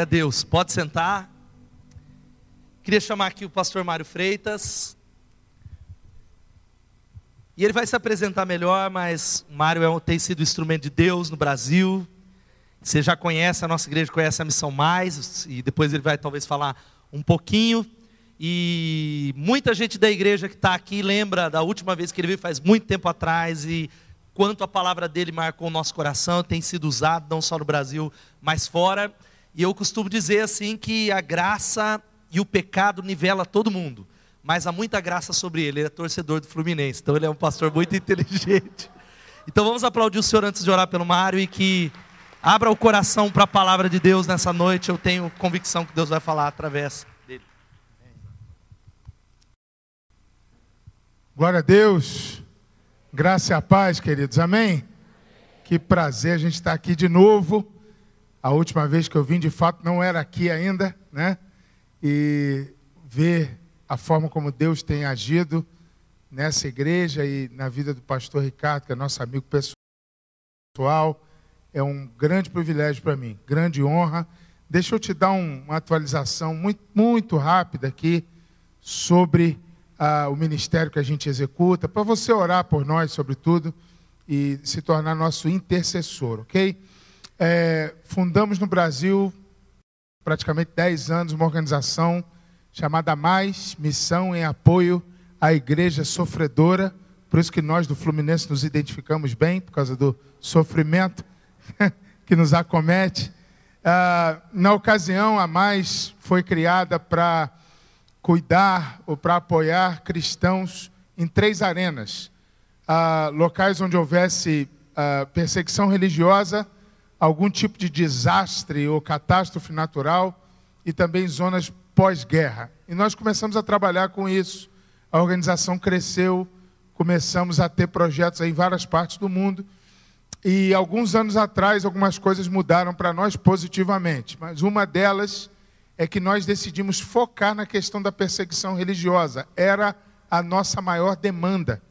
Glória a Deus. Pode sentar. Queria chamar aqui o pastor Mário Freitas. E ele vai se apresentar melhor, mas Mário é, tem sido instrumento de Deus no Brasil. Você já conhece, a nossa igreja conhece a Missão Mais, e depois ele vai talvez falar um pouquinho. E muita gente da igreja que está aqui lembra da última vez que ele veio, faz muito tempo atrás, e quanto a palavra dele marcou o nosso coração, tem sido usado não só no Brasil, mas fora. E eu costumo dizer assim que a graça e o pecado nivela todo mundo, mas há muita graça sobre ele. Ele é torcedor do Fluminense, então ele é um pastor muito inteligente. Então vamos aplaudir o Senhor antes de orar pelo Mário e que abra o coração para a palavra de Deus nessa noite. Eu tenho convicção que Deus vai falar através dele. Glória a Deus. Graça e a paz, queridos. Amém? Que prazer a gente estar aqui de novo. A última vez que eu vim, de fato, não era aqui ainda, né? E ver a forma como Deus tem agido nessa igreja e na vida do pastor Ricardo, que é nosso amigo pessoal, é um grande privilégio para mim, grande honra. Deixa eu te dar um, uma atualização muito, muito rápida aqui sobre ah, o ministério que a gente executa, para você orar por nós, sobretudo, e se tornar nosso intercessor, ok? É, fundamos no Brasil, praticamente 10 anos, uma organização chamada Mais Missão em Apoio à Igreja Sofredora. Por isso que nós do Fluminense nos identificamos bem, por causa do sofrimento que nos acomete. Ah, na ocasião, a Mais foi criada para cuidar ou para apoiar cristãos em três arenas: ah, locais onde houvesse ah, perseguição religiosa algum tipo de desastre ou catástrofe natural e também zonas pós-guerra. E nós começamos a trabalhar com isso. A organização cresceu, começamos a ter projetos em várias partes do mundo. E alguns anos atrás, algumas coisas mudaram para nós positivamente. Mas uma delas é que nós decidimos focar na questão da perseguição religiosa. Era a nossa maior demanda.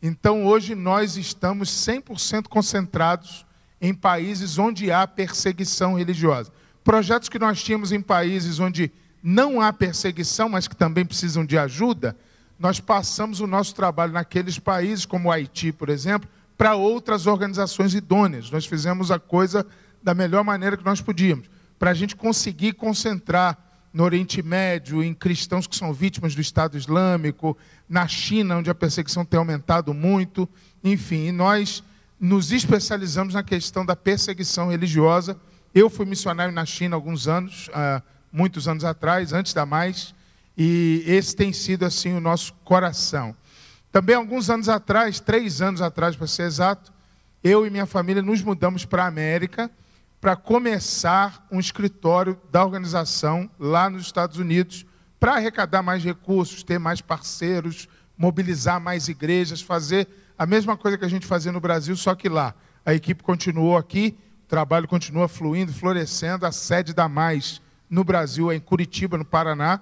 Então, hoje, nós estamos 100% concentrados em países onde há perseguição religiosa. Projetos que nós tínhamos em países onde não há perseguição, mas que também precisam de ajuda, nós passamos o nosso trabalho naqueles países, como o Haiti, por exemplo, para outras organizações idôneas. Nós fizemos a coisa da melhor maneira que nós podíamos, para a gente conseguir concentrar no Oriente Médio, em cristãos que são vítimas do Estado Islâmico, na China, onde a perseguição tem aumentado muito, enfim, e nós nos especializamos na questão da perseguição religiosa. Eu fui missionário na China alguns anos, há muitos anos atrás, antes da mais, e esse tem sido assim o nosso coração. Também alguns anos atrás, três anos atrás para ser exato, eu e minha família nos mudamos para a América para começar um escritório da organização lá nos Estados Unidos para arrecadar mais recursos, ter mais parceiros, mobilizar mais igrejas, fazer a mesma coisa que a gente fazia no Brasil, só que lá a equipe continuou aqui, o trabalho continua fluindo, florescendo. A sede da Mais no Brasil é em Curitiba, no Paraná.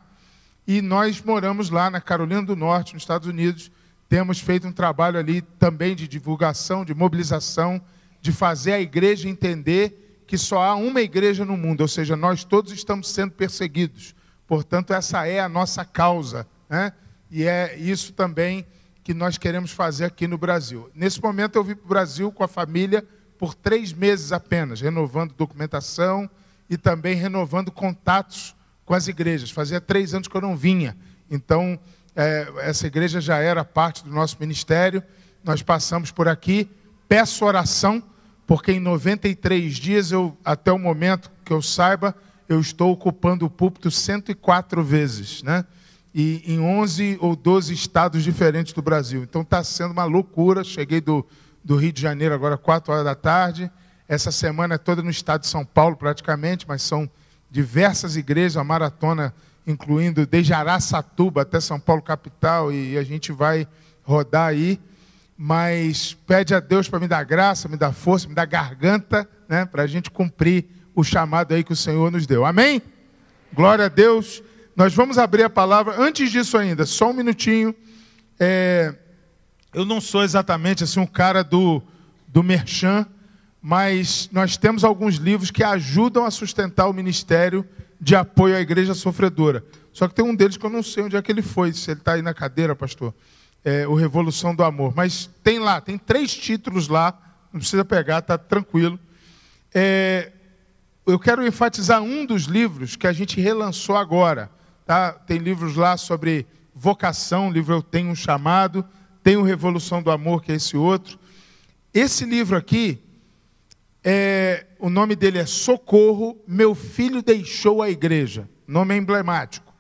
E nós moramos lá na Carolina do Norte, nos Estados Unidos. Temos feito um trabalho ali também de divulgação, de mobilização, de fazer a igreja entender que só há uma igreja no mundo, ou seja, nós todos estamos sendo perseguidos. Portanto, essa é a nossa causa. Né? E é isso também que nós queremos fazer aqui no Brasil. Nesse momento eu vim para o Brasil com a família por três meses apenas, renovando documentação e também renovando contatos com as igrejas. Fazia três anos que eu não vinha. Então, é, essa igreja já era parte do nosso ministério. Nós passamos por aqui. Peço oração, porque em 93 dias, eu, até o momento que eu saiba, eu estou ocupando o púlpito 104 vezes. Né? E em 11 ou 12 estados diferentes do Brasil. Então está sendo uma loucura. Cheguei do, do Rio de Janeiro agora 4 horas da tarde. Essa semana é toda no estado de São Paulo, praticamente, mas são diversas igrejas, a maratona, incluindo desde Araçatuba até São Paulo capital, e a gente vai rodar aí. Mas pede a Deus para me dar graça, me dar força, me dar garganta, né, para a gente cumprir o chamado aí que o Senhor nos deu. Amém? Glória a Deus. Nós vamos abrir a palavra. Antes disso ainda, só um minutinho. É, eu não sou exatamente assim um cara do, do merchan, mas nós temos alguns livros que ajudam a sustentar o ministério de apoio à igreja sofredora. Só que tem um deles que eu não sei onde é que ele foi, se ele está aí na cadeira, pastor. É, o Revolução do Amor. Mas tem lá, tem três títulos lá, não precisa pegar, está tranquilo. É, eu quero enfatizar um dos livros que a gente relançou agora. Tá? Tem livros lá sobre vocação, livro Eu Tenho um Chamado, tem o Revolução do Amor, que é esse outro. Esse livro aqui, é, o nome dele é Socorro, Meu Filho Deixou a Igreja. Nome é emblemático.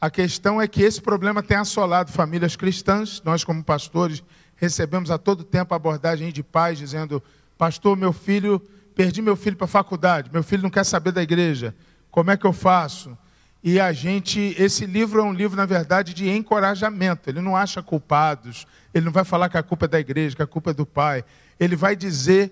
A questão é que esse problema tem assolado famílias cristãs. Nós, como pastores, recebemos a todo tempo abordagem de pais dizendo: Pastor, meu filho, perdi meu filho para a faculdade, meu filho não quer saber da igreja, como é que eu faço? E a gente, esse livro é um livro, na verdade, de encorajamento. Ele não acha culpados, ele não vai falar que a culpa é da igreja, que a culpa é do pai. Ele vai dizer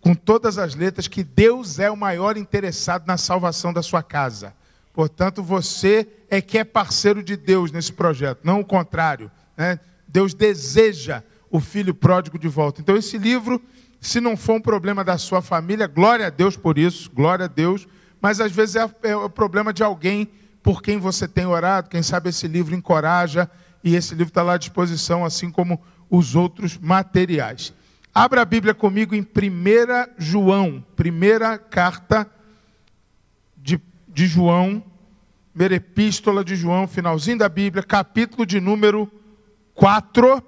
com todas as letras que Deus é o maior interessado na salvação da sua casa. Portanto, você é que é parceiro de Deus nesse projeto, não o contrário. Né? Deus deseja o filho pródigo de volta. Então, esse livro, se não for um problema da sua família, glória a Deus por isso, glória a Deus, mas às vezes é, é o problema de alguém por quem você tem orado. Quem sabe esse livro encoraja e esse livro está lá à disposição, assim como os outros materiais. Abra a Bíblia comigo em 1 João, primeira carta de, de João, primeira epístola de João, finalzinho da Bíblia, capítulo de número 4.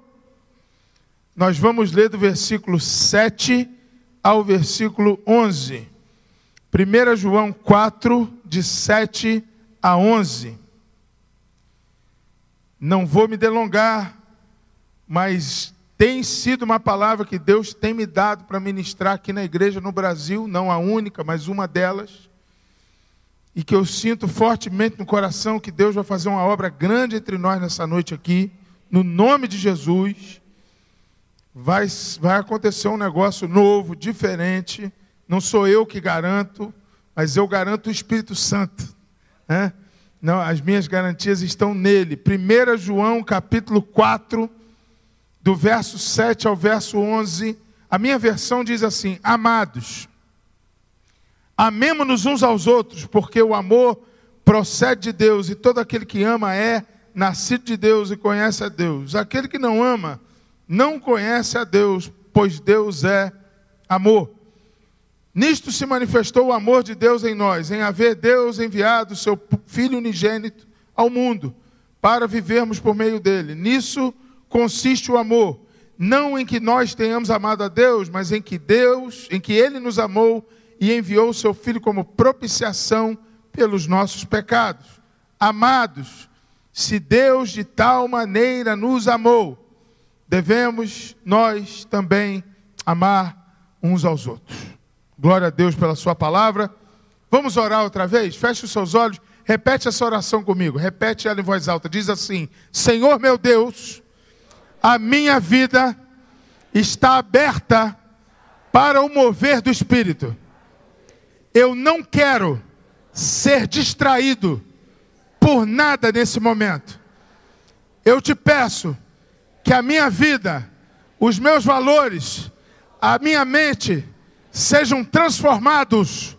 Nós vamos ler do versículo 7 ao versículo 11. 1 João 4, de 7 a 11. Não vou me delongar, mas tem sido uma palavra que Deus tem me dado para ministrar aqui na igreja no Brasil, não a única, mas uma delas. E que eu sinto fortemente no coração que Deus vai fazer uma obra grande entre nós nessa noite aqui, no nome de Jesus. Vai, vai acontecer um negócio novo, diferente. Não sou eu que garanto, mas eu garanto o Espírito Santo. Né? Não, as minhas garantias estão nele. 1 João capítulo 4, do verso 7 ao verso 11. A minha versão diz assim: Amados, amemo-nos uns aos outros, porque o amor procede de Deus, e todo aquele que ama é nascido de Deus e conhece a Deus. Aquele que não ama não conhece a Deus, pois Deus é amor. Nisto se manifestou o amor de Deus em nós, em haver Deus enviado seu Filho unigênito ao mundo, para vivermos por meio dele. Nisso consiste o amor, não em que nós tenhamos amado a Deus, mas em que Deus, em que ele nos amou e enviou seu filho como propiciação pelos nossos pecados. Amados, se Deus de tal maneira nos amou, devemos nós também amar uns aos outros. Glória a Deus pela Sua palavra. Vamos orar outra vez? Feche os seus olhos. Repete essa oração comigo. Repete ela em voz alta. Diz assim: Senhor meu Deus, a minha vida está aberta para o mover do Espírito. Eu não quero ser distraído por nada nesse momento. Eu te peço que a minha vida, os meus valores, a minha mente, sejam transformados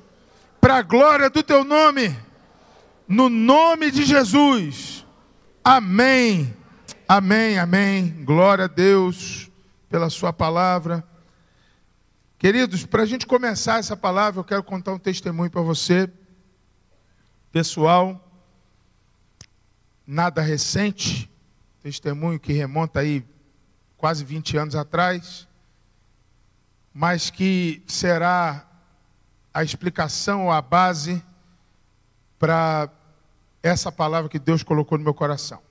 para a glória do teu nome, no nome de Jesus. Amém. Amém, amém. Glória a Deus pela Sua palavra. Queridos, para a gente começar essa palavra, eu quero contar um testemunho para você, pessoal, nada recente, testemunho que remonta aí quase 20 anos atrás mas que será a explicação ou a base para essa palavra que Deus colocou no meu coração.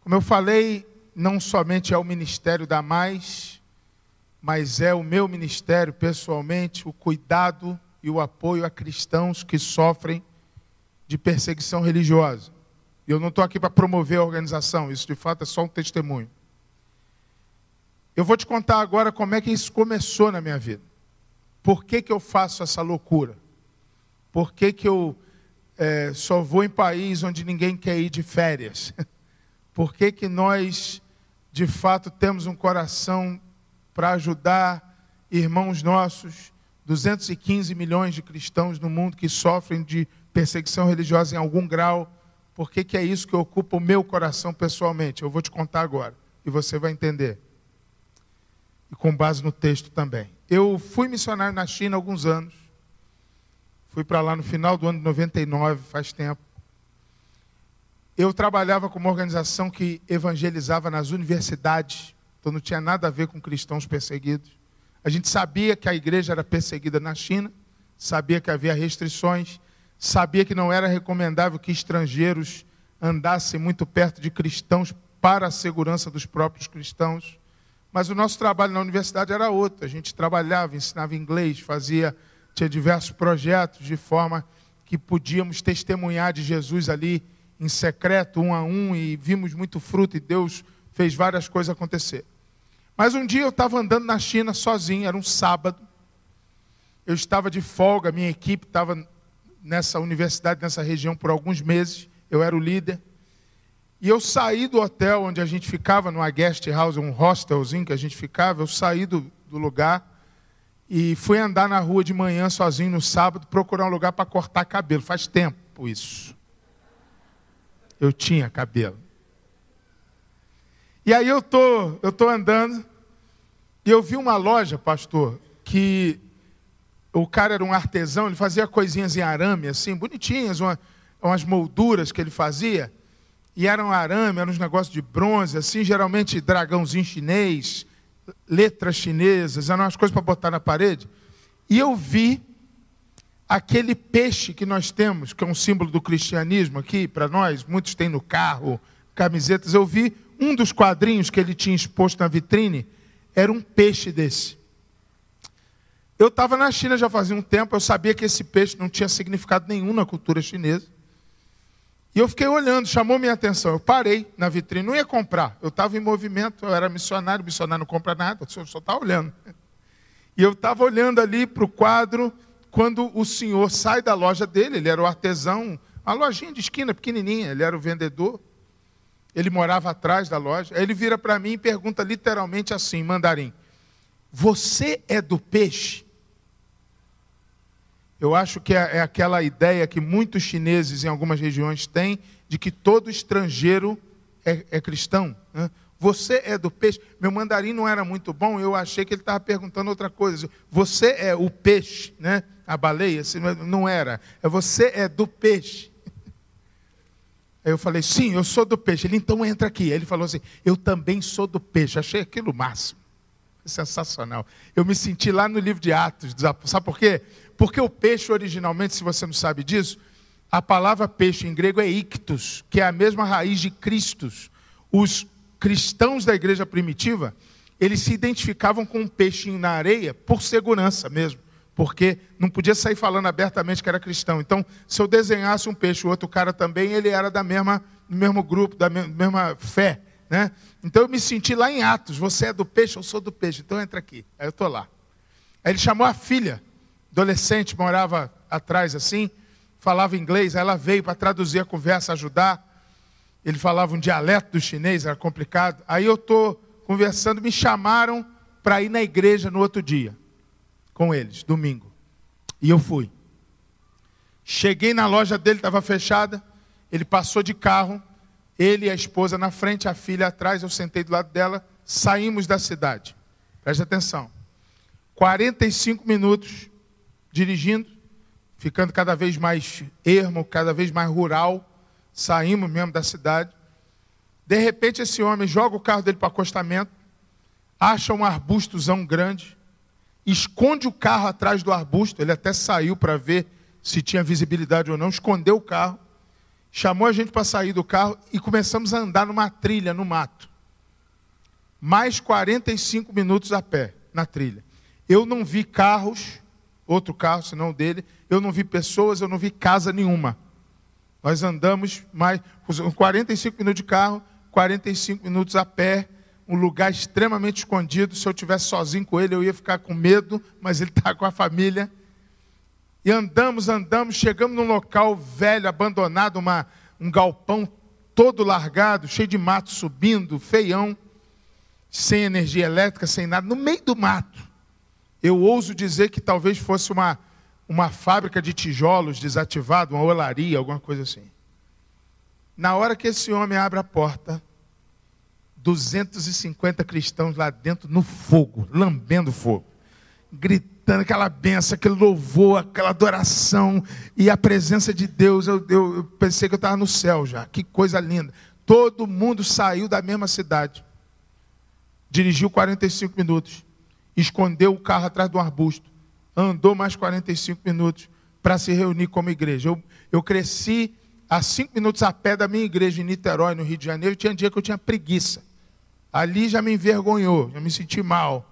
Como eu falei, não somente é o ministério da Mais, mas é o meu ministério pessoalmente, o cuidado e o apoio a cristãos que sofrem de perseguição religiosa. E eu não estou aqui para promover a organização, isso de fato é só um testemunho. Eu vou te contar agora como é que isso começou na minha vida. Por que, que eu faço essa loucura? Por que, que eu é, só vou em país onde ninguém quer ir de férias? Por que, que nós, de fato, temos um coração para ajudar irmãos nossos 215 milhões de cristãos no mundo que sofrem de perseguição religiosa em algum grau. Por que, que é isso que ocupa o meu coração pessoalmente? Eu vou te contar agora e você vai entender. Com base no texto também. Eu fui missionário na China há alguns anos. Fui para lá no final do ano de 99, faz tempo. Eu trabalhava com uma organização que evangelizava nas universidades, então não tinha nada a ver com cristãos perseguidos. A gente sabia que a igreja era perseguida na China, sabia que havia restrições, sabia que não era recomendável que estrangeiros andassem muito perto de cristãos para a segurança dos próprios cristãos. Mas o nosso trabalho na universidade era outro. A gente trabalhava, ensinava inglês, fazia, tinha diversos projetos de forma que podíamos testemunhar de Jesus ali em secreto, um a um, e vimos muito fruto, e Deus fez várias coisas acontecer. Mas um dia eu estava andando na China sozinho, era um sábado. Eu estava de folga, minha equipe estava nessa universidade, nessa região por alguns meses, eu era o líder. E eu saí do hotel onde a gente ficava, numa guest house, um hostelzinho que a gente ficava, eu saí do, do lugar e fui andar na rua de manhã sozinho no sábado, procurar um lugar para cortar cabelo. Faz tempo isso eu tinha cabelo. E aí eu tô, eu tô andando e eu vi uma loja, pastor, que o cara era um artesão, ele fazia coisinhas em arame assim, bonitinhas, uma, umas molduras que ele fazia. E eram arame, eram uns negócios de bronze, assim, geralmente dragãozinho chinês, letras chinesas, eram umas coisas para botar na parede. E eu vi aquele peixe que nós temos, que é um símbolo do cristianismo aqui para nós, muitos têm no carro, camisetas. Eu vi um dos quadrinhos que ele tinha exposto na vitrine, era um peixe desse. Eu estava na China já fazia um tempo, eu sabia que esse peixe não tinha significado nenhum na cultura chinesa. E eu fiquei olhando, chamou minha atenção. Eu parei na vitrine, não ia comprar. Eu estava em movimento, eu era missionário, missionário não compra nada, só está olhando. E eu estava olhando ali para o quadro, quando o senhor sai da loja dele, ele era o artesão, uma lojinha de esquina pequenininha, ele era o vendedor, ele morava atrás da loja. Aí ele vira para mim e pergunta literalmente assim, mandarim: Você é do peixe? Eu acho que é, é aquela ideia que muitos chineses em algumas regiões têm de que todo estrangeiro é, é cristão. Né? Você é do peixe. Meu mandarim não era muito bom, eu achei que ele estava perguntando outra coisa. Você é o peixe, né? A baleia? Não era. É você é do peixe. Aí eu falei, sim, eu sou do peixe. Ele, então entra aqui. Aí ele falou assim, eu também sou do peixe. Achei aquilo máximo. Sensacional. Eu me senti lá no livro de Atos. Sabe por quê? Porque o peixe, originalmente, se você não sabe disso, a palavra peixe em grego é ictus, que é a mesma raiz de Cristos. Os cristãos da igreja primitiva, eles se identificavam com um peixinho na areia por segurança mesmo, porque não podia sair falando abertamente que era cristão. Então, se eu desenhasse um peixe, o outro cara também, ele era da mesma, do mesmo grupo, da mesma fé. Né? Então eu me senti lá em Atos, você é do peixe, eu sou do peixe, então entra aqui. Aí eu estou lá. Aí ele chamou a filha, adolescente, morava atrás assim, falava inglês, aí ela veio para traduzir a conversa, ajudar ele falava um dialeto do chinês, era complicado. Aí eu estou conversando, me chamaram para ir na igreja no outro dia, com eles, domingo. E eu fui. Cheguei na loja dele, estava fechada. Ele passou de carro, ele e a esposa na frente, a filha atrás, eu sentei do lado dela. Saímos da cidade. Preste atenção. 45 minutos dirigindo, ficando cada vez mais ermo, cada vez mais rural saímos mesmo da cidade. De repente, esse homem joga o carro dele para o acostamento, acha um arbustozão grande, esconde o carro atrás do arbusto. Ele até saiu para ver se tinha visibilidade ou não, escondeu o carro, chamou a gente para sair do carro e começamos a andar numa trilha no mato. Mais 45 minutos a pé na trilha. Eu não vi carros, outro carro senão o dele, eu não vi pessoas, eu não vi casa nenhuma. Nós andamos mais 45 minutos de carro, 45 minutos a pé, um lugar extremamente escondido. Se eu tivesse sozinho com ele, eu ia ficar com medo, mas ele está com a família. E andamos, andamos, chegamos num local velho, abandonado, uma, um galpão todo largado, cheio de mato subindo, feião, sem energia elétrica, sem nada, no meio do mato. Eu ouso dizer que talvez fosse uma, uma fábrica de tijolos desativada, uma olaria, alguma coisa assim. Na hora que esse homem abre a porta, 250 cristãos lá dentro no fogo, lambendo fogo, gritando aquela benção, aquele louvor, aquela adoração e a presença de Deus. Eu, eu, eu pensei que eu estava no céu já, que coisa linda. Todo mundo saiu da mesma cidade, dirigiu 45 minutos, escondeu o carro atrás do arbusto, andou mais 45 minutos para se reunir como igreja. Eu, eu cresci a cinco minutos a pé da minha igreja em Niterói, no Rio de Janeiro, tinha dia que eu tinha preguiça. Ali já me envergonhou, já me senti mal.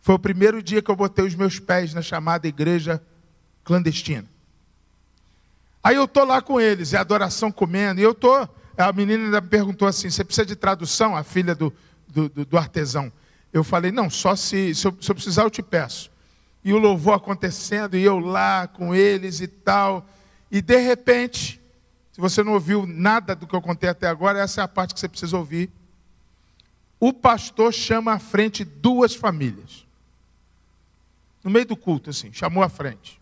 Foi o primeiro dia que eu botei os meus pés na chamada igreja clandestina. Aí eu estou lá com eles, é adoração comendo, e eu estou. A menina ainda me perguntou assim: você precisa de tradução, a filha do, do, do artesão? Eu falei: não, só se, se eu, se eu precisar eu te peço. E o louvor acontecendo, e eu lá com eles e tal. E de repente, se você não ouviu nada do que eu contei até agora, essa é a parte que você precisa ouvir. O pastor chama à frente duas famílias. No meio do culto, assim, chamou à frente.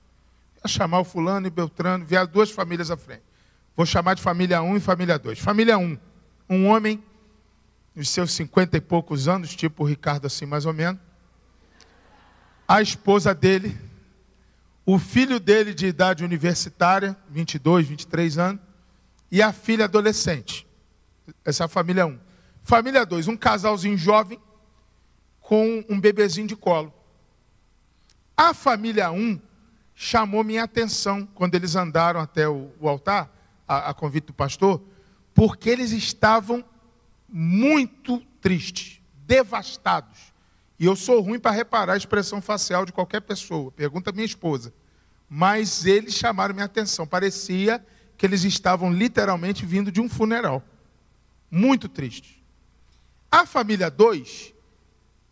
Ia chamar o fulano e Beltrano, vieram duas famílias à frente. Vou chamar de família 1 e família 2. Família 1, um homem, nos seus cinquenta e poucos anos, tipo o Ricardo, assim mais ou menos. A esposa dele, o filho dele de idade universitária, 22, 23 anos, e a filha adolescente. Essa é a família 1. Família 2, um casalzinho jovem com um bebezinho de colo. A família 1 chamou minha atenção quando eles andaram até o, altar, a convite do pastor, porque eles estavam muito tristes, devastados. E eu sou ruim para reparar a expressão facial de qualquer pessoa. Pergunta minha esposa. Mas eles chamaram minha atenção. Parecia que eles estavam literalmente vindo de um funeral. Muito triste. A família 2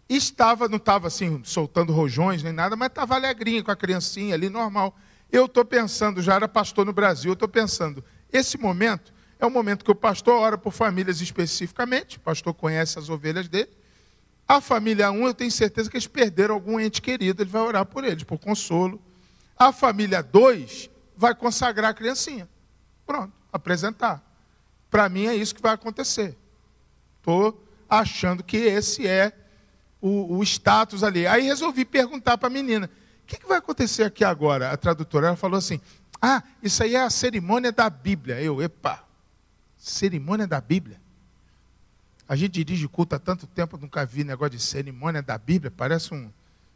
estava, não estava assim, soltando rojões nem nada, mas estava alegrinha com a criancinha ali, normal. Eu estou pensando, já era pastor no Brasil, eu estou pensando, esse momento é o momento que o pastor ora por famílias especificamente, o pastor conhece as ovelhas dele. A família 1, um, eu tenho certeza que eles perderam algum ente querido, ele vai orar por eles, por consolo. A família 2 vai consagrar a criancinha. Pronto, apresentar. Para mim é isso que vai acontecer. Estou achando que esse é o, o, status ali. Aí resolvi perguntar para a menina: o que, que, vai acontecer aqui agora? A tradutora ela falou assim: ah, isso aí é a cerimônia da Bíblia. Eu, epa, cerimônia da Bíblia? A gente dirige culto há tanto tempo, nunca vi negócio de cerimônia da Bíblia. Parece um.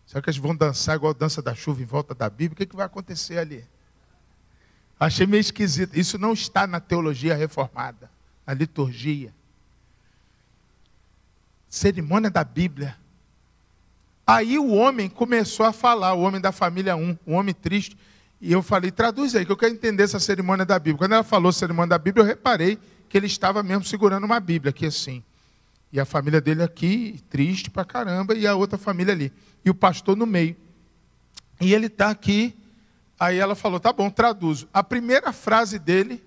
Será que eles vão dançar igual a dança da chuva em volta da Bíblia? O que, que vai acontecer ali? Achei meio esquisito. Isso não está na teologia reformada, na liturgia. Cerimônia da Bíblia. Aí o homem começou a falar, o homem da família 1, um homem triste. E eu falei, traduz aí, que eu quero entender essa cerimônia da Bíblia. Quando ela falou cerimônia da Bíblia, eu reparei que ele estava mesmo segurando uma Bíblia, aqui assim. E a família dele aqui, triste pra caramba, e a outra família ali. E o pastor no meio. E ele está aqui Aí ela falou: tá bom, traduzo. A primeira frase dele,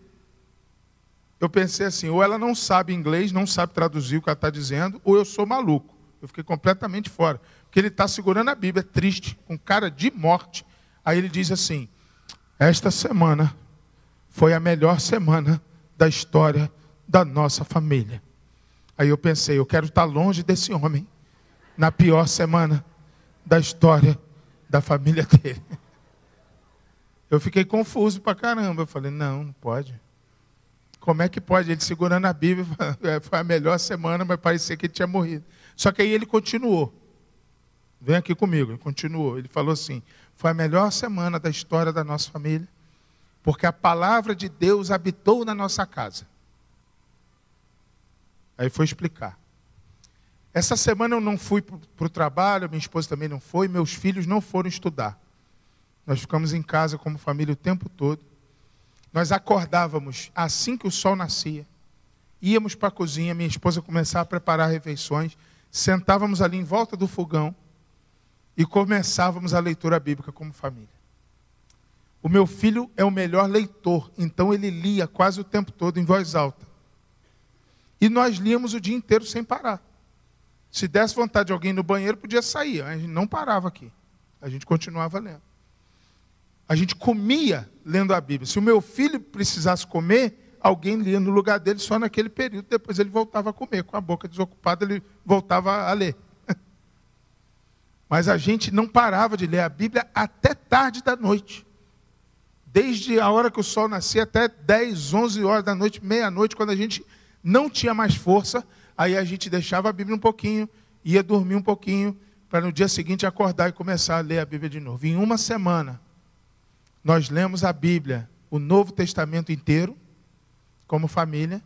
eu pensei assim: ou ela não sabe inglês, não sabe traduzir o que ela está dizendo, ou eu sou maluco. Eu fiquei completamente fora. Porque ele está segurando a Bíblia, triste, com cara de morte. Aí ele diz assim: Esta semana foi a melhor semana da história da nossa família. Aí eu pensei: eu quero estar longe desse homem, na pior semana da história da família dele. Eu fiquei confuso pra caramba. Eu falei, não, não pode. Como é que pode? Ele segurando a Bíblia, é, foi a melhor semana, mas parecia que ele tinha morrido. Só que aí ele continuou. Vem aqui comigo, ele continuou. Ele falou assim: foi a melhor semana da história da nossa família, porque a palavra de Deus habitou na nossa casa. Aí foi explicar. Essa semana eu não fui para o trabalho, minha esposa também não foi, meus filhos não foram estudar. Nós ficamos em casa como família o tempo todo. Nós acordávamos assim que o sol nascia. Íamos para a cozinha, minha esposa começava a preparar refeições. Sentávamos ali em volta do fogão e começávamos a leitura bíblica como família. O meu filho é o melhor leitor, então ele lia quase o tempo todo em voz alta. E nós líamos o dia inteiro sem parar. Se desse vontade de alguém no banheiro, podia sair, a gente não parava aqui. A gente continuava lendo. A gente comia lendo a Bíblia. Se o meu filho precisasse comer, alguém lia no lugar dele só naquele período. Depois ele voltava a comer. Com a boca desocupada, ele voltava a ler. Mas a gente não parava de ler a Bíblia até tarde da noite. Desde a hora que o sol nascia até 10, 11 horas da noite, meia-noite, quando a gente não tinha mais força, aí a gente deixava a Bíblia um pouquinho, ia dormir um pouquinho, para no dia seguinte acordar e começar a ler a Bíblia de novo. Em uma semana, nós lemos a Bíblia, o Novo Testamento inteiro, como família,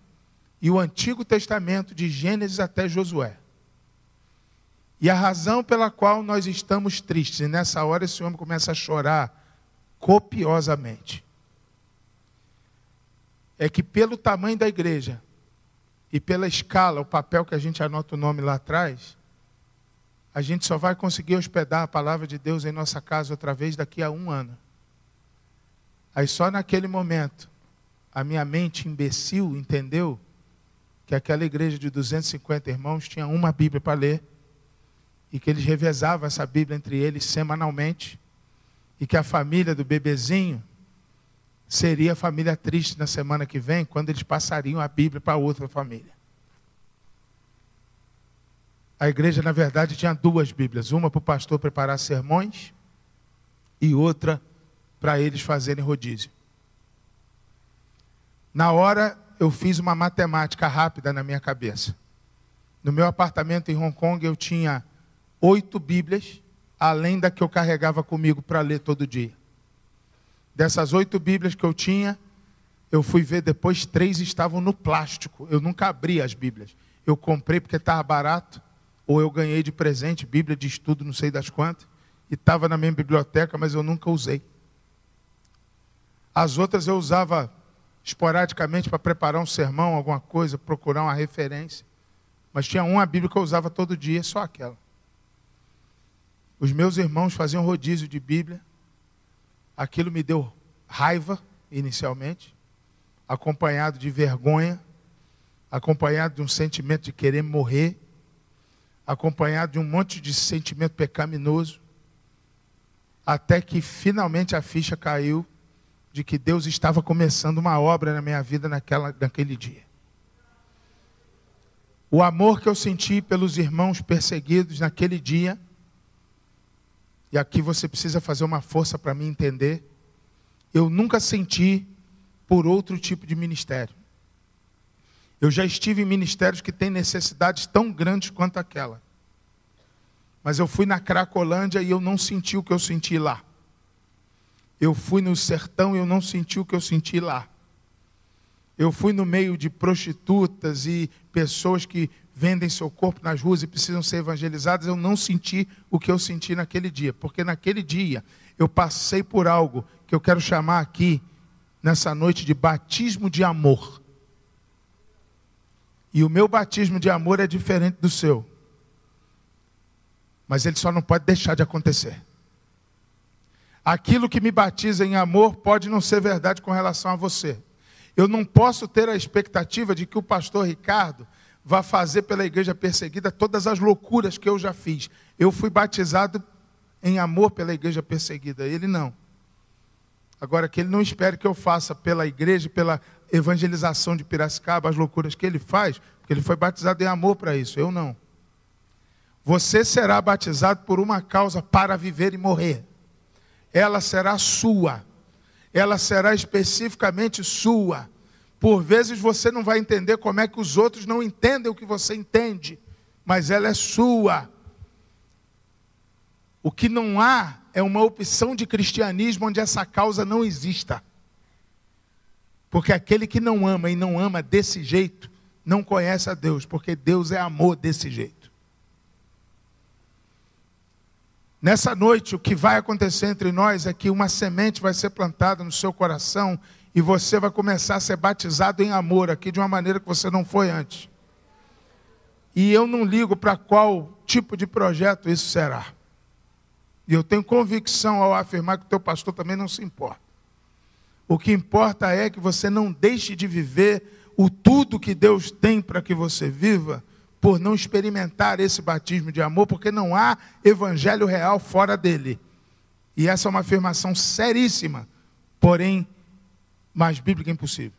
e o Antigo Testamento, de Gênesis até Josué. E a razão pela qual nós estamos tristes, e nessa hora esse homem começa a chorar copiosamente, é que pelo tamanho da igreja e pela escala, o papel que a gente anota o nome lá atrás, a gente só vai conseguir hospedar a palavra de Deus em nossa casa outra vez daqui a um ano. Aí só naquele momento, a minha mente imbecil entendeu que aquela igreja de 250 irmãos tinha uma Bíblia para ler e que eles revezavam essa Bíblia entre eles semanalmente, e que a família do bebezinho seria a família triste na semana que vem, quando eles passariam a Bíblia para outra família. A igreja, na verdade, tinha duas Bíblias: uma para o pastor preparar sermões e outra para eles fazerem rodízio. Na hora, eu fiz uma matemática rápida na minha cabeça. No meu apartamento em Hong Kong, eu tinha oito Bíblias, além da que eu carregava comigo para ler todo dia. Dessas oito Bíblias que eu tinha, eu fui ver depois, três estavam no plástico. Eu nunca abri as Bíblias. Eu comprei porque estava barato, ou eu ganhei de presente, Bíblia de estudo, não sei das quantas, e estava na minha biblioteca, mas eu nunca usei. As outras eu usava esporadicamente para preparar um sermão, alguma coisa, procurar uma referência. Mas tinha uma Bíblia que eu usava todo dia, só aquela. Os meus irmãos faziam rodízio de Bíblia. Aquilo me deu raiva, inicialmente, acompanhado de vergonha, acompanhado de um sentimento de querer morrer, acompanhado de um monte de sentimento pecaminoso, até que finalmente a ficha caiu de que Deus estava começando uma obra na minha vida naquela, naquele dia. O amor que eu senti pelos irmãos perseguidos naquele dia e aqui você precisa fazer uma força para me entender. Eu nunca senti por outro tipo de ministério. Eu já estive em ministérios que têm necessidades tão grandes quanto aquela. Mas eu fui na Cracolândia e eu não senti o que eu senti lá. Eu fui no sertão e eu não senti o que eu senti lá. Eu fui no meio de prostitutas e pessoas que vendem seu corpo nas ruas e precisam ser evangelizadas, eu não senti o que eu senti naquele dia, porque naquele dia eu passei por algo que eu quero chamar aqui, nessa noite, de batismo de amor. E o meu batismo de amor é diferente do seu. Mas ele só não pode deixar de acontecer. Aquilo que me batiza em amor pode não ser verdade com relação a você. Eu não posso ter a expectativa de que o pastor Ricardo vá fazer pela igreja perseguida todas as loucuras que eu já fiz. Eu fui batizado em amor pela igreja perseguida, ele não. Agora, que ele não espere que eu faça pela igreja, pela evangelização de Piracicaba, as loucuras que ele faz, porque ele foi batizado em amor para isso, eu não. Você será batizado por uma causa para viver e morrer. Ela será sua. Ela será especificamente sua. Por vezes você não vai entender como é que os outros não entendem o que você entende, mas ela é sua. O que não há é uma opção de cristianismo onde essa causa não exista. Porque aquele que não ama e não ama desse jeito, não conhece a Deus, porque Deus é amor desse jeito. Nessa noite, o que vai acontecer entre nós é que uma semente vai ser plantada no seu coração e você vai começar a ser batizado em amor aqui de uma maneira que você não foi antes. E eu não ligo para qual tipo de projeto isso será. E eu tenho convicção ao afirmar que o teu pastor também não se importa. O que importa é que você não deixe de viver o tudo que Deus tem para que você viva, por não experimentar esse batismo de amor, porque não há evangelho real fora dele. E essa é uma afirmação seríssima, porém mais bíblica impossível.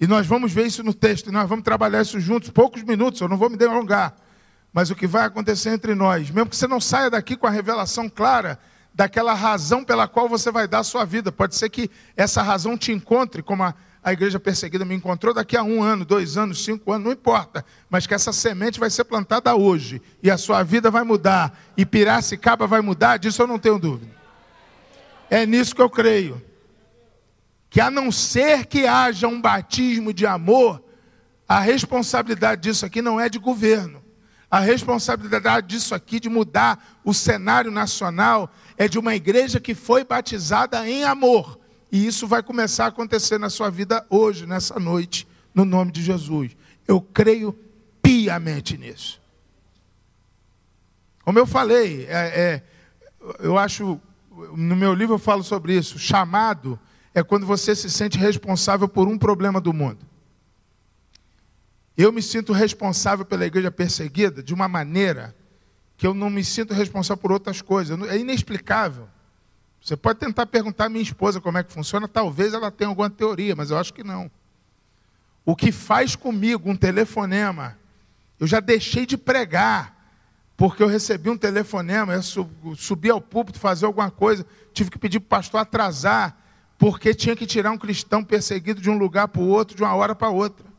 E nós vamos ver isso no texto, nós vamos trabalhar isso juntos, poucos minutos, eu não vou me delongar. Mas o que vai acontecer entre nós, mesmo que você não saia daqui com a revelação clara daquela razão pela qual você vai dar a sua vida, pode ser que essa razão te encontre, como a, a igreja perseguida me encontrou, daqui a um ano, dois anos, cinco anos, não importa, mas que essa semente vai ser plantada hoje, e a sua vida vai mudar, e Piracicaba vai mudar, disso eu não tenho dúvida. É nisso que eu creio. Que a não ser que haja um batismo de amor, a responsabilidade disso aqui não é de governo a responsabilidade disso aqui, de mudar o cenário nacional, é de uma igreja que foi batizada em amor. E isso vai começar a acontecer na sua vida hoje, nessa noite, no nome de Jesus. Eu creio piamente nisso. Como eu falei, é, é, eu acho, no meu livro eu falo sobre isso. Chamado é quando você se sente responsável por um problema do mundo. Eu me sinto responsável pela igreja perseguida de uma maneira que eu não me sinto responsável por outras coisas. É inexplicável. Você pode tentar perguntar à minha esposa como é que funciona, talvez ela tenha alguma teoria, mas eu acho que não. O que faz comigo um telefonema, eu já deixei de pregar, porque eu recebi um telefonema, eu subi ao púlpito fazer alguma coisa, tive que pedir para o pastor atrasar, porque tinha que tirar um cristão perseguido de um lugar para o outro, de uma hora para outra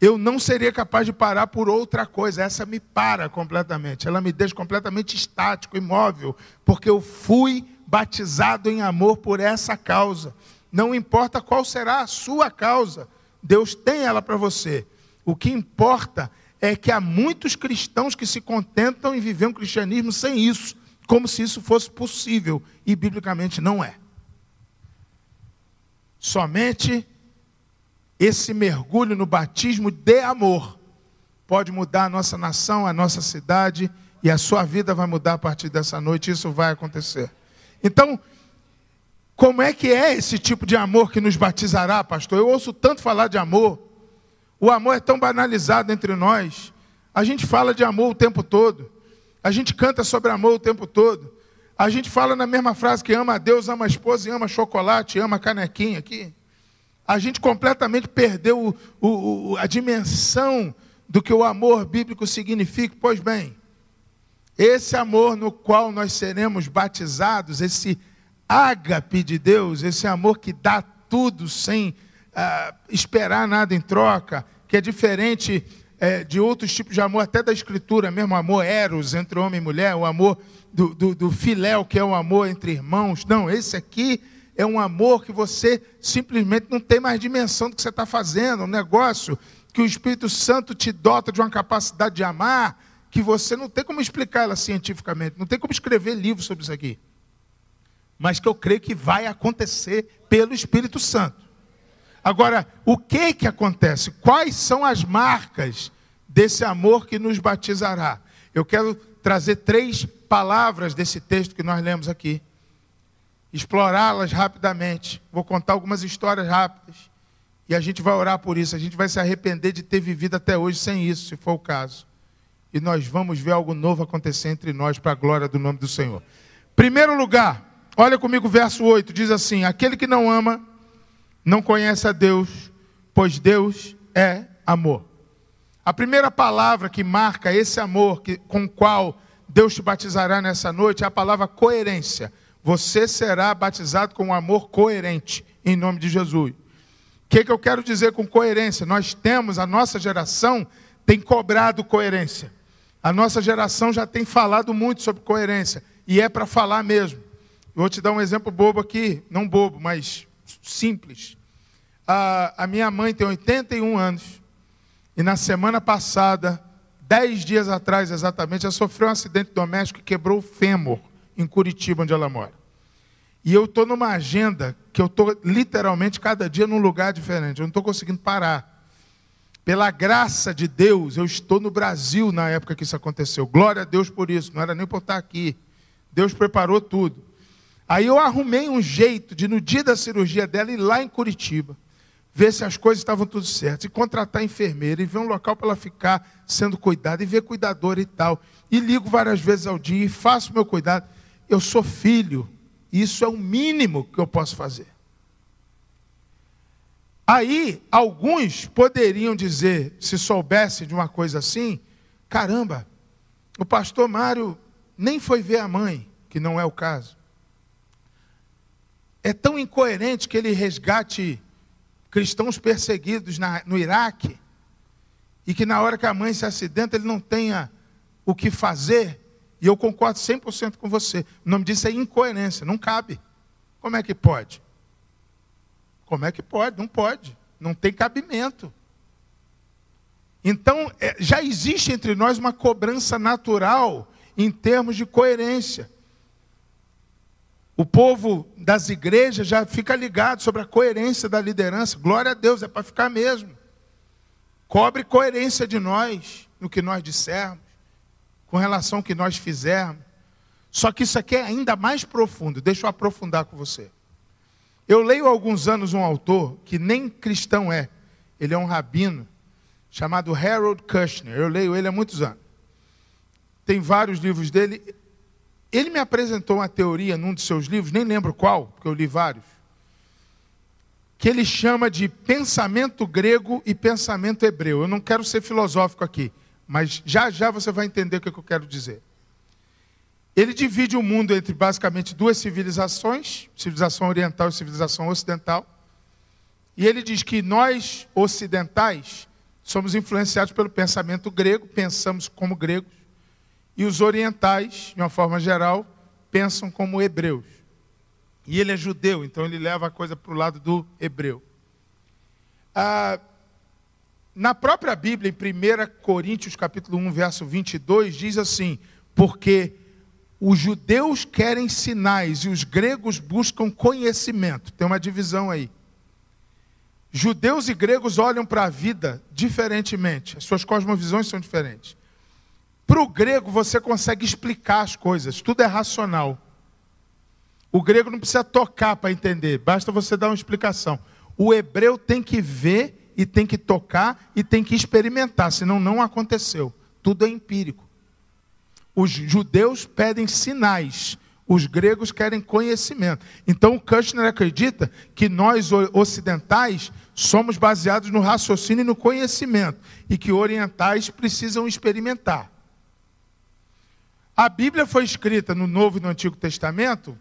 eu não seria capaz de parar por outra coisa. Essa me para completamente. Ela me deixa completamente estático, imóvel, porque eu fui batizado em amor por essa causa. Não importa qual será a sua causa, Deus tem ela para você. O que importa é que há muitos cristãos que se contentam em viver um cristianismo sem isso, como se isso fosse possível, e biblicamente não é. Somente esse mergulho no batismo de amor pode mudar a nossa nação, a nossa cidade e a sua vida vai mudar a partir dessa noite. Isso vai acontecer. Então, como é que é esse tipo de amor que nos batizará, pastor? Eu ouço tanto falar de amor. O amor é tão banalizado entre nós. A gente fala de amor o tempo todo. A gente canta sobre amor o tempo todo. A gente fala na mesma frase que ama a Deus, ama a esposa e ama chocolate, ama canequinha aqui a gente completamente perdeu o, o, a dimensão do que o amor bíblico significa. Pois bem, esse amor no qual nós seremos batizados, esse ágape de Deus, esse amor que dá tudo sem uh, esperar nada em troca, que é diferente é, de outros tipos de amor, até da escritura mesmo, amor eros entre homem e mulher, o amor do, do, do filéu, que é o amor entre irmãos. Não, esse aqui é um amor que você simplesmente não tem mais dimensão do que você está fazendo, um negócio que o Espírito Santo te dota de uma capacidade de amar que você não tem como explicar ela cientificamente, não tem como escrever livro sobre isso aqui. Mas que eu creio que vai acontecer pelo Espírito Santo. Agora, o que que acontece? Quais são as marcas desse amor que nos batizará? Eu quero trazer três palavras desse texto que nós lemos aqui explorá-las rapidamente. Vou contar algumas histórias rápidas. E a gente vai orar por isso. A gente vai se arrepender de ter vivido até hoje sem isso, se for o caso. E nós vamos ver algo novo acontecer entre nós para a glória do nome do Senhor. Primeiro lugar, olha comigo o verso 8, diz assim: Aquele que não ama, não conhece a Deus, pois Deus é amor. A primeira palavra que marca esse amor que, com o qual Deus te batizará nessa noite é a palavra coerência. Você será batizado com um amor coerente, em nome de Jesus. O que, que eu quero dizer com coerência? Nós temos, a nossa geração tem cobrado coerência. A nossa geração já tem falado muito sobre coerência. E é para falar mesmo. Vou te dar um exemplo bobo aqui, não bobo, mas simples. A, a minha mãe tem 81 anos. E na semana passada, dez dias atrás exatamente, ela sofreu um acidente doméstico e quebrou o fêmur em Curitiba, onde ela mora. E eu estou numa agenda que eu estou literalmente cada dia num lugar diferente. Eu não estou conseguindo parar. Pela graça de Deus, eu estou no Brasil na época que isso aconteceu. Glória a Deus por isso. Não era nem por estar aqui. Deus preparou tudo. Aí eu arrumei um jeito de, no dia da cirurgia dela, ir lá em Curitiba, ver se as coisas estavam tudo certas, e contratar enfermeira, e ver um local para ela ficar sendo cuidada, e ver cuidadora e tal. E ligo várias vezes ao dia, e faço meu cuidado. eu sou filho, isso é o mínimo que eu posso fazer. Aí, alguns poderiam dizer, se soubesse de uma coisa assim, caramba, o pastor Mário nem foi ver a mãe, que não é o caso. É tão incoerente que ele resgate cristãos perseguidos na, no Iraque e que na hora que a mãe se acidenta ele não tenha o que fazer. E eu concordo 100% com você. O nome disso é incoerência, não cabe. Como é que pode? Como é que pode? Não pode. Não tem cabimento. Então, é, já existe entre nós uma cobrança natural em termos de coerência. O povo das igrejas já fica ligado sobre a coerência da liderança. Glória a Deus, é para ficar mesmo. Cobre coerência de nós no que nós dissermos, com relação ao que nós fizermos. Só que isso aqui é ainda mais profundo. Deixa eu aprofundar com você. Eu leio há alguns anos um autor que nem cristão é, ele é um rabino, chamado Harold Kushner. Eu leio ele há muitos anos. Tem vários livros dele. Ele me apresentou uma teoria num de seus livros, nem lembro qual, porque eu li vários, que ele chama de pensamento grego e pensamento hebreu. Eu não quero ser filosófico aqui, mas já já você vai entender o que eu quero dizer. Ele divide o mundo entre basicamente duas civilizações, civilização oriental e civilização ocidental. E ele diz que nós, ocidentais, somos influenciados pelo pensamento grego, pensamos como gregos, e os orientais, de uma forma geral, pensam como hebreus. E ele é judeu, então ele leva a coisa para o lado do hebreu. Ah, na própria Bíblia, em 1 Coríntios capítulo 1, verso 22, diz assim, porque os judeus querem sinais e os gregos buscam conhecimento. Tem uma divisão aí. Judeus e gregos olham para a vida diferentemente, as suas cosmovisões são diferentes. Para o grego, você consegue explicar as coisas, tudo é racional. O grego não precisa tocar para entender, basta você dar uma explicação. O hebreu tem que ver e tem que tocar e tem que experimentar, senão não aconteceu. Tudo é empírico. Os judeus pedem sinais, os gregos querem conhecimento. Então o Kushner acredita que nós ocidentais somos baseados no raciocínio e no conhecimento e que orientais precisam experimentar. A Bíblia foi escrita no Novo e no Antigo Testamento,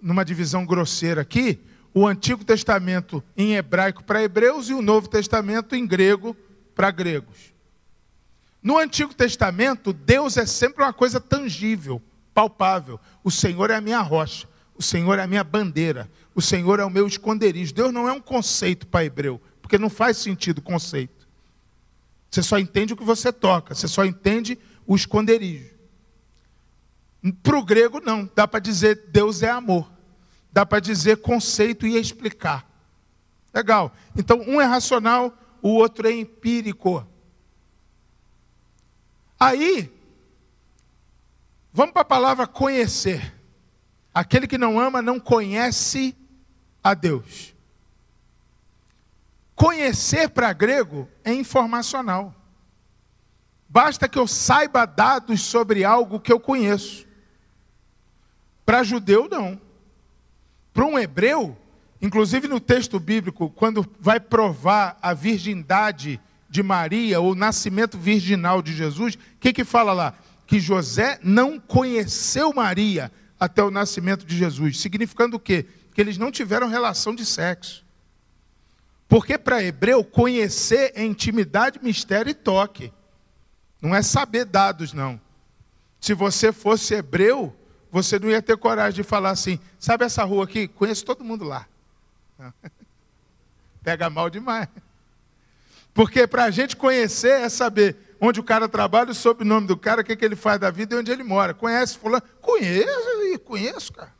numa divisão grosseira aqui, o Antigo Testamento em hebraico para hebreus e o Novo Testamento em grego para gregos. No Antigo Testamento, Deus é sempre uma coisa tangível, palpável. O Senhor é a minha rocha, o Senhor é a minha bandeira, o Senhor é o meu esconderijo. Deus não é um conceito para hebreu, porque não faz sentido conceito. Você só entende o que você toca, você só entende o esconderijo. Para o grego, não. Dá para dizer Deus é amor. Dá para dizer conceito e explicar. Legal. Então, um é racional, o outro é empírico. Aí, vamos para a palavra conhecer. Aquele que não ama não conhece a Deus. Conhecer para grego é informacional. Basta que eu saiba dados sobre algo que eu conheço. Para judeu, não. Para um hebreu, inclusive no texto bíblico, quando vai provar a virgindade de Maria, ou nascimento virginal de Jesus, o que, que fala lá? Que José não conheceu Maria até o nascimento de Jesus. Significando o quê? Que eles não tiveram relação de sexo. Porque para hebreu, conhecer é intimidade, mistério e toque. Não é saber dados, não. Se você fosse hebreu, você não ia ter coragem de falar assim: sabe essa rua aqui? Conheço todo mundo lá. Pega mal demais. Porque para a gente conhecer é saber onde o cara trabalha, o sobrenome do cara, o que, que ele faz da vida e onde ele mora. Conhece fulano? Conheço, conheço, cara.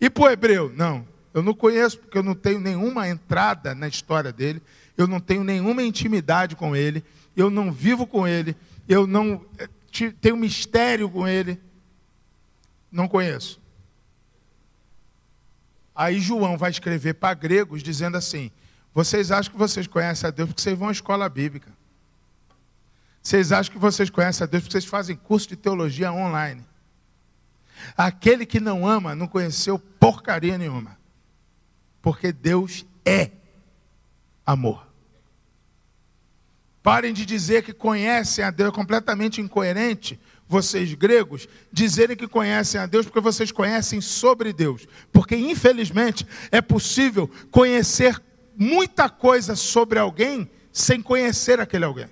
E para o hebreu? Não, eu não conheço porque eu não tenho nenhuma entrada na história dele, eu não tenho nenhuma intimidade com ele, eu não vivo com ele, eu não eh, tenho mistério com ele. Não conheço. Aí João vai escrever para gregos dizendo assim: vocês acham que vocês conhecem a Deus porque vocês vão à escola bíblica. Vocês acham que vocês conhecem a Deus porque vocês fazem curso de teologia online. Aquele que não ama não conheceu porcaria nenhuma. Porque Deus é amor. Parem de dizer que conhecem a Deus, é completamente incoerente, vocês gregos, dizerem que conhecem a Deus porque vocês conhecem sobre Deus. Porque, infelizmente, é possível conhecer muita coisa sobre alguém sem conhecer aquele alguém.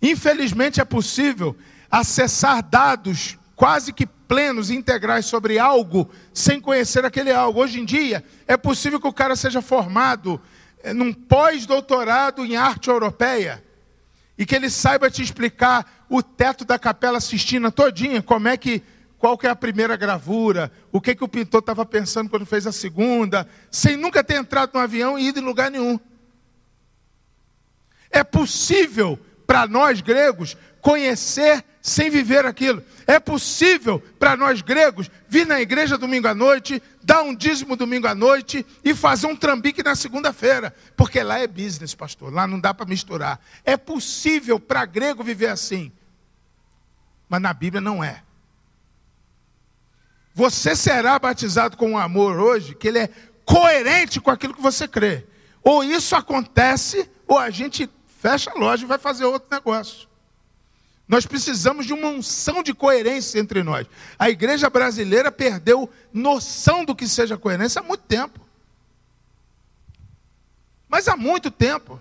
Infelizmente, é possível acessar dados quase que plenos integrais sobre algo sem conhecer aquele algo. Hoje em dia, é possível que o cara seja formado eh, num pós-doutorado em arte europeia e que ele saiba te explicar o teto da Capela Sistina todinha, como é que qual que é a primeira gravura, o que que o pintor estava pensando quando fez a segunda, sem nunca ter entrado no avião e ido em lugar nenhum. É possível para nós gregos conhecer sem viver aquilo. É possível para nós gregos vir na igreja domingo à noite, dar um dízimo domingo à noite e fazer um trambique na segunda-feira, porque lá é business, pastor, lá não dá para misturar. É possível para grego viver assim, mas na Bíblia não é. Você será batizado com um amor hoje que ele é coerente com aquilo que você crê. Ou isso acontece, ou a gente fecha a loja e vai fazer outro negócio. Nós precisamos de uma unção de coerência entre nós. A igreja brasileira perdeu noção do que seja coerência há muito tempo. Mas há muito tempo.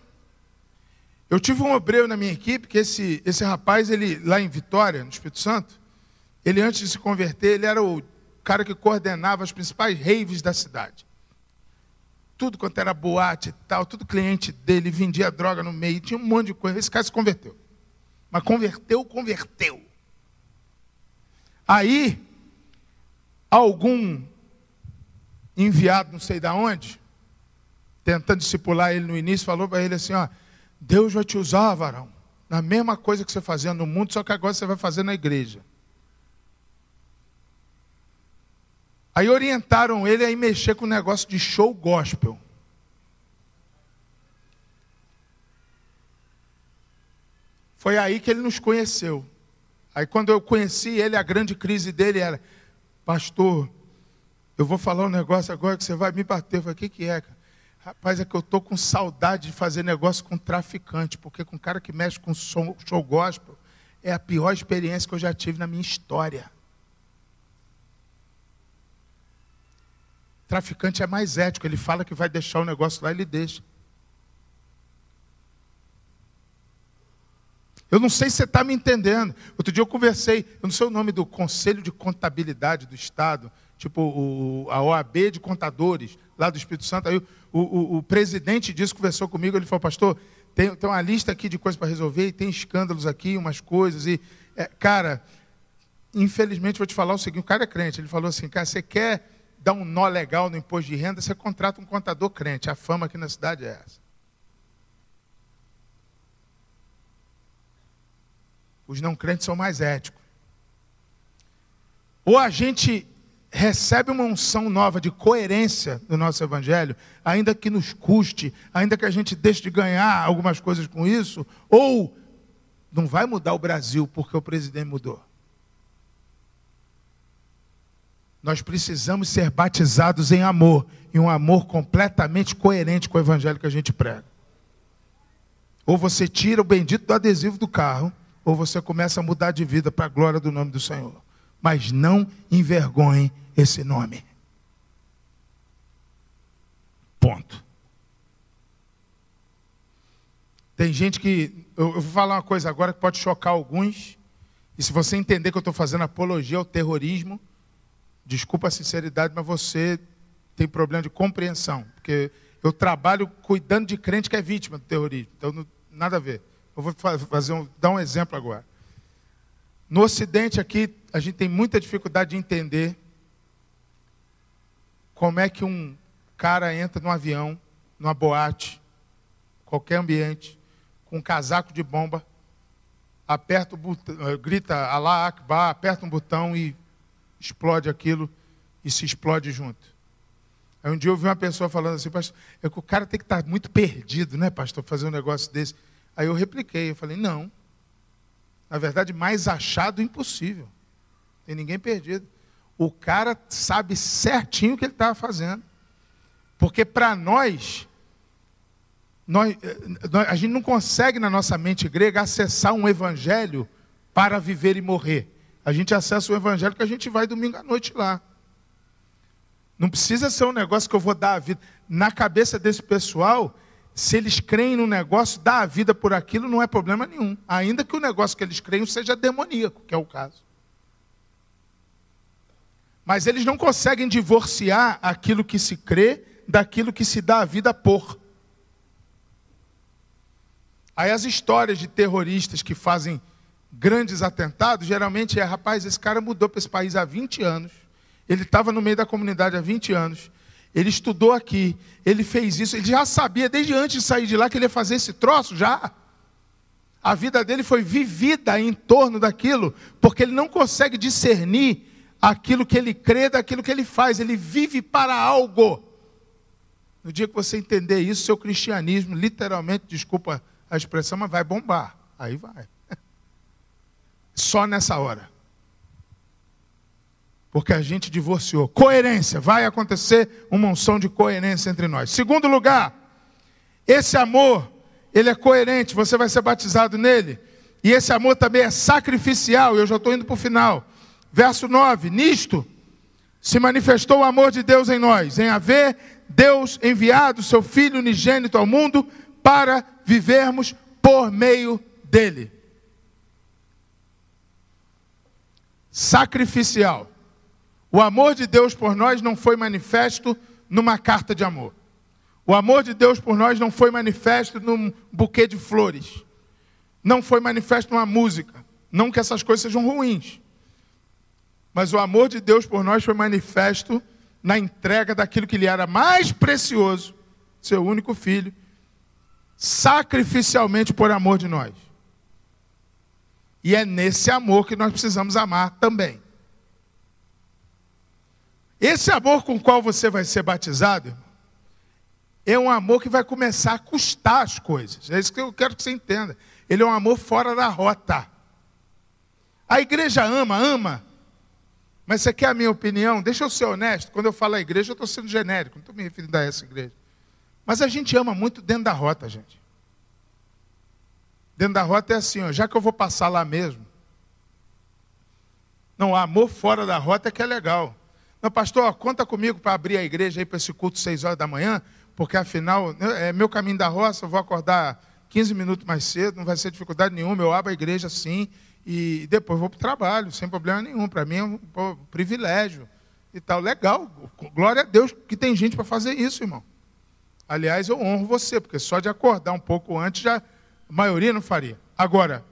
Eu tive um obreiro na minha equipe, que esse, esse rapaz, ele lá em Vitória, no Espírito Santo, ele antes de se converter, ele era o cara que coordenava as principais raves da cidade. Tudo quanto era boate e tal, tudo cliente dele vendia droga no meio, tinha um monte de coisa. Esse cara se converteu. Mas converteu, converteu. Aí, algum enviado, não sei de onde, tentando discipular ele no início, falou para ele assim: ó, Deus vai te usar, varão, na mesma coisa que você fazia no mundo, só que agora você vai fazer na igreja. Aí orientaram ele a ir mexer com o negócio de show gospel. Foi aí que ele nos conheceu. Aí quando eu conheci ele, a grande crise dele era, pastor, eu vou falar um negócio agora que você vai me bater. Eu falei, o que, que é? Rapaz, é que eu estou com saudade de fazer negócio com traficante, porque com cara que mexe com show, show gospel, é a pior experiência que eu já tive na minha história. Traficante é mais ético, ele fala que vai deixar o negócio lá, ele deixa. Eu não sei se você está me entendendo. Outro dia eu conversei, eu não sei o nome do Conselho de Contabilidade do Estado, tipo o, a OAB de Contadores, lá do Espírito Santo. Aí o, o, o presidente disso conversou comigo, ele falou, pastor, tem, tem uma lista aqui de coisas para resolver, e tem escândalos aqui, umas coisas. E, é, cara, infelizmente vou te falar o seguinte, o cara é crente, ele falou assim, cara, você quer dar um nó legal no imposto de renda, você contrata um contador crente. A fama aqui na cidade é essa. Os não crentes são mais éticos. Ou a gente recebe uma unção nova de coerência no nosso evangelho, ainda que nos custe, ainda que a gente deixe de ganhar algumas coisas com isso, ou não vai mudar o Brasil porque o presidente mudou. Nós precisamos ser batizados em amor, e um amor completamente coerente com o evangelho que a gente prega. Ou você tira o bendito do adesivo do carro, ou você começa a mudar de vida para a glória do nome do Senhor. Mas não envergonhe esse nome. Ponto. Tem gente que. Eu, vou falar uma coisa agora que pode chocar alguns. E se você entender que eu estou fazendo apologia ao terrorismo, desculpa a sinceridade, mas você tem problema de compreensão. Porque eu trabalho cuidando de crente que é vítima do terrorismo. Então, nada a ver. Eu vou fazer um, dar um exemplo agora. No Ocidente aqui, a gente tem muita dificuldade de entender como é que um cara entra num avião, numa boate, qualquer ambiente, com um casaco de bomba, aperta o botão, eh, grita Alá Akbar, aperta um botão e explode aquilo e se explode junto. Aí um dia eu vi uma pessoa falando assim, pastor, é que o cara tem que estar muito perdido, né, pastor, fazer um negócio desse. Aí eu repliquei, eu falei, não. Na verdade, mais achado impossível. Tem ninguém perdido. O cara sabe certinho o que ele estava fazendo. Porque para nós, nós, nós, a gente não consegue na nossa mente grega acessar um evangelho para viver e morrer. A gente acessa o evangelho que a gente vai domingo à noite lá. Não precisa ser um negócio que eu vou dar a vida. Na cabeça desse pessoal, se eles creem no negócio, dar a vida por aquilo não é problema nenhum. Ainda que o negócio que eles creem seja demoníaco, que é o caso. Mas eles não conseguem divorciar aquilo que se crê daquilo que se dá a vida por. Aí as histórias de terroristas que fazem grandes atentados, geralmente é, rapaz, esse cara mudou para esse país há 20 anos. Ele estava no meio da comunidade há 20 anos. Ele estudou aqui, ele fez isso, ele já sabia desde antes de sair de lá que ele ia fazer esse troço já. A vida dele foi vivida em torno daquilo, porque ele não consegue discernir aquilo que ele crê daquilo que ele faz, ele vive para algo. No dia que você entender isso, seu cristianismo, literalmente, desculpa a expressão, mas vai bombar. Aí vai. Só nessa hora. Porque a gente divorciou. Coerência. Vai acontecer uma unção de coerência entre nós. Segundo lugar, esse amor, ele é coerente. Você vai ser batizado nele. E esse amor também é sacrificial. Eu já estou indo para o final. Verso 9: Nisto se manifestou o amor de Deus em nós, em haver Deus enviado seu Filho unigênito ao mundo para vivermos por meio dele. Sacrificial. O amor de Deus por nós não foi manifesto numa carta de amor. O amor de Deus por nós não foi manifesto num buquê de flores. Não foi manifesto numa música. Não que essas coisas sejam ruins. Mas o amor de Deus por nós foi manifesto na entrega daquilo que lhe era mais precioso, seu único filho, sacrificialmente por amor de nós. E é nesse amor que nós precisamos amar também. Esse amor com o qual você vai ser batizado, é um amor que vai começar a custar as coisas. É isso que eu quero que você entenda. Ele é um amor fora da rota. A igreja ama, ama, mas você quer a minha opinião? Deixa eu ser honesto. Quando eu falo a igreja, eu estou sendo genérico. Não estou me referindo a essa igreja. Mas a gente ama muito dentro da rota, gente. Dentro da rota é assim, ó, já que eu vou passar lá mesmo. Não, amor fora da rota é que é legal. Não, pastor, conta comigo para abrir a igreja aí para esse culto seis horas da manhã, porque afinal é meu caminho da roça, eu vou acordar 15 minutos mais cedo, não vai ser dificuldade nenhuma, eu abro a igreja sim, e depois vou para o trabalho, sem problema nenhum. Para mim é um privilégio e tal. Legal, glória a Deus que tem gente para fazer isso, irmão. Aliás, eu honro você, porque só de acordar um pouco antes, já, a maioria não faria. Agora,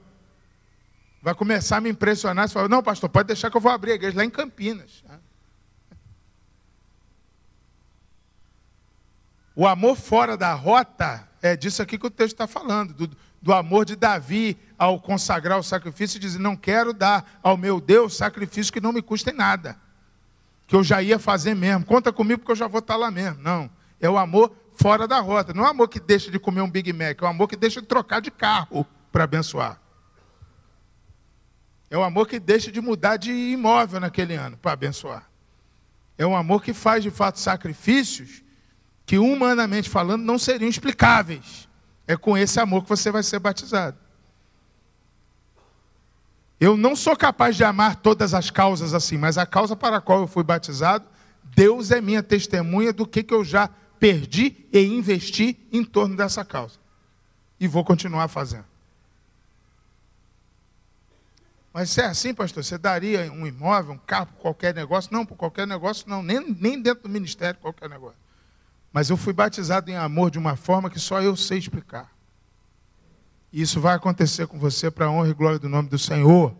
vai começar a me impressionar, você fala, não, pastor, pode deixar que eu vou abrir a igreja lá em Campinas. O amor fora da rota é disso aqui que o texto está falando, do, do amor de Davi ao consagrar o sacrifício e dizer: Não quero dar ao meu Deus sacrifício que não me custe nada, que eu já ia fazer mesmo. Conta comigo porque eu já vou estar lá mesmo. Não, é o amor fora da rota. Não é o amor que deixa de comer um Big Mac, é o amor que deixa de trocar de carro para abençoar. É o amor que deixa de mudar de imóvel naquele ano para abençoar. É um amor que faz de fato sacrifícios que, humanamente falando, não seriam explicáveis é com esse amor que você vai ser batizado. Eu não sou capaz de amar todas as causas assim, mas a causa para a qual eu fui batizado, Deus é minha testemunha do que, que eu já perdi e investi em torno dessa causa. E vou continuar fazendo. Mas se é assim, pastor, você daria um imóvel, um carro, qualquer negócio? Não, por qualquer negócio não, nem, nem dentro do ministério, qualquer negócio. Mas eu fui batizado em amor de uma forma que só eu sei explicar. E isso vai acontecer com você para a honra e glória do nome do Senhor.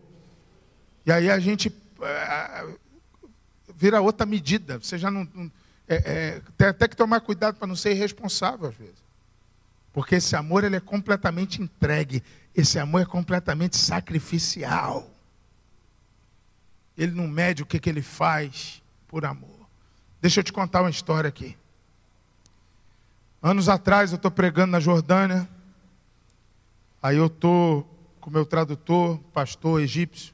E aí a gente é, vira outra medida. Você já não. não é, é, tem até que tomar cuidado para não ser irresponsável às vezes. Porque esse amor ele é completamente entregue. Esse amor é completamente sacrificial. Ele não mede o que, que ele faz por amor. Deixa eu te contar uma história aqui. Anos atrás eu estou pregando na Jordânia. Aí eu estou com meu tradutor, pastor egípcio.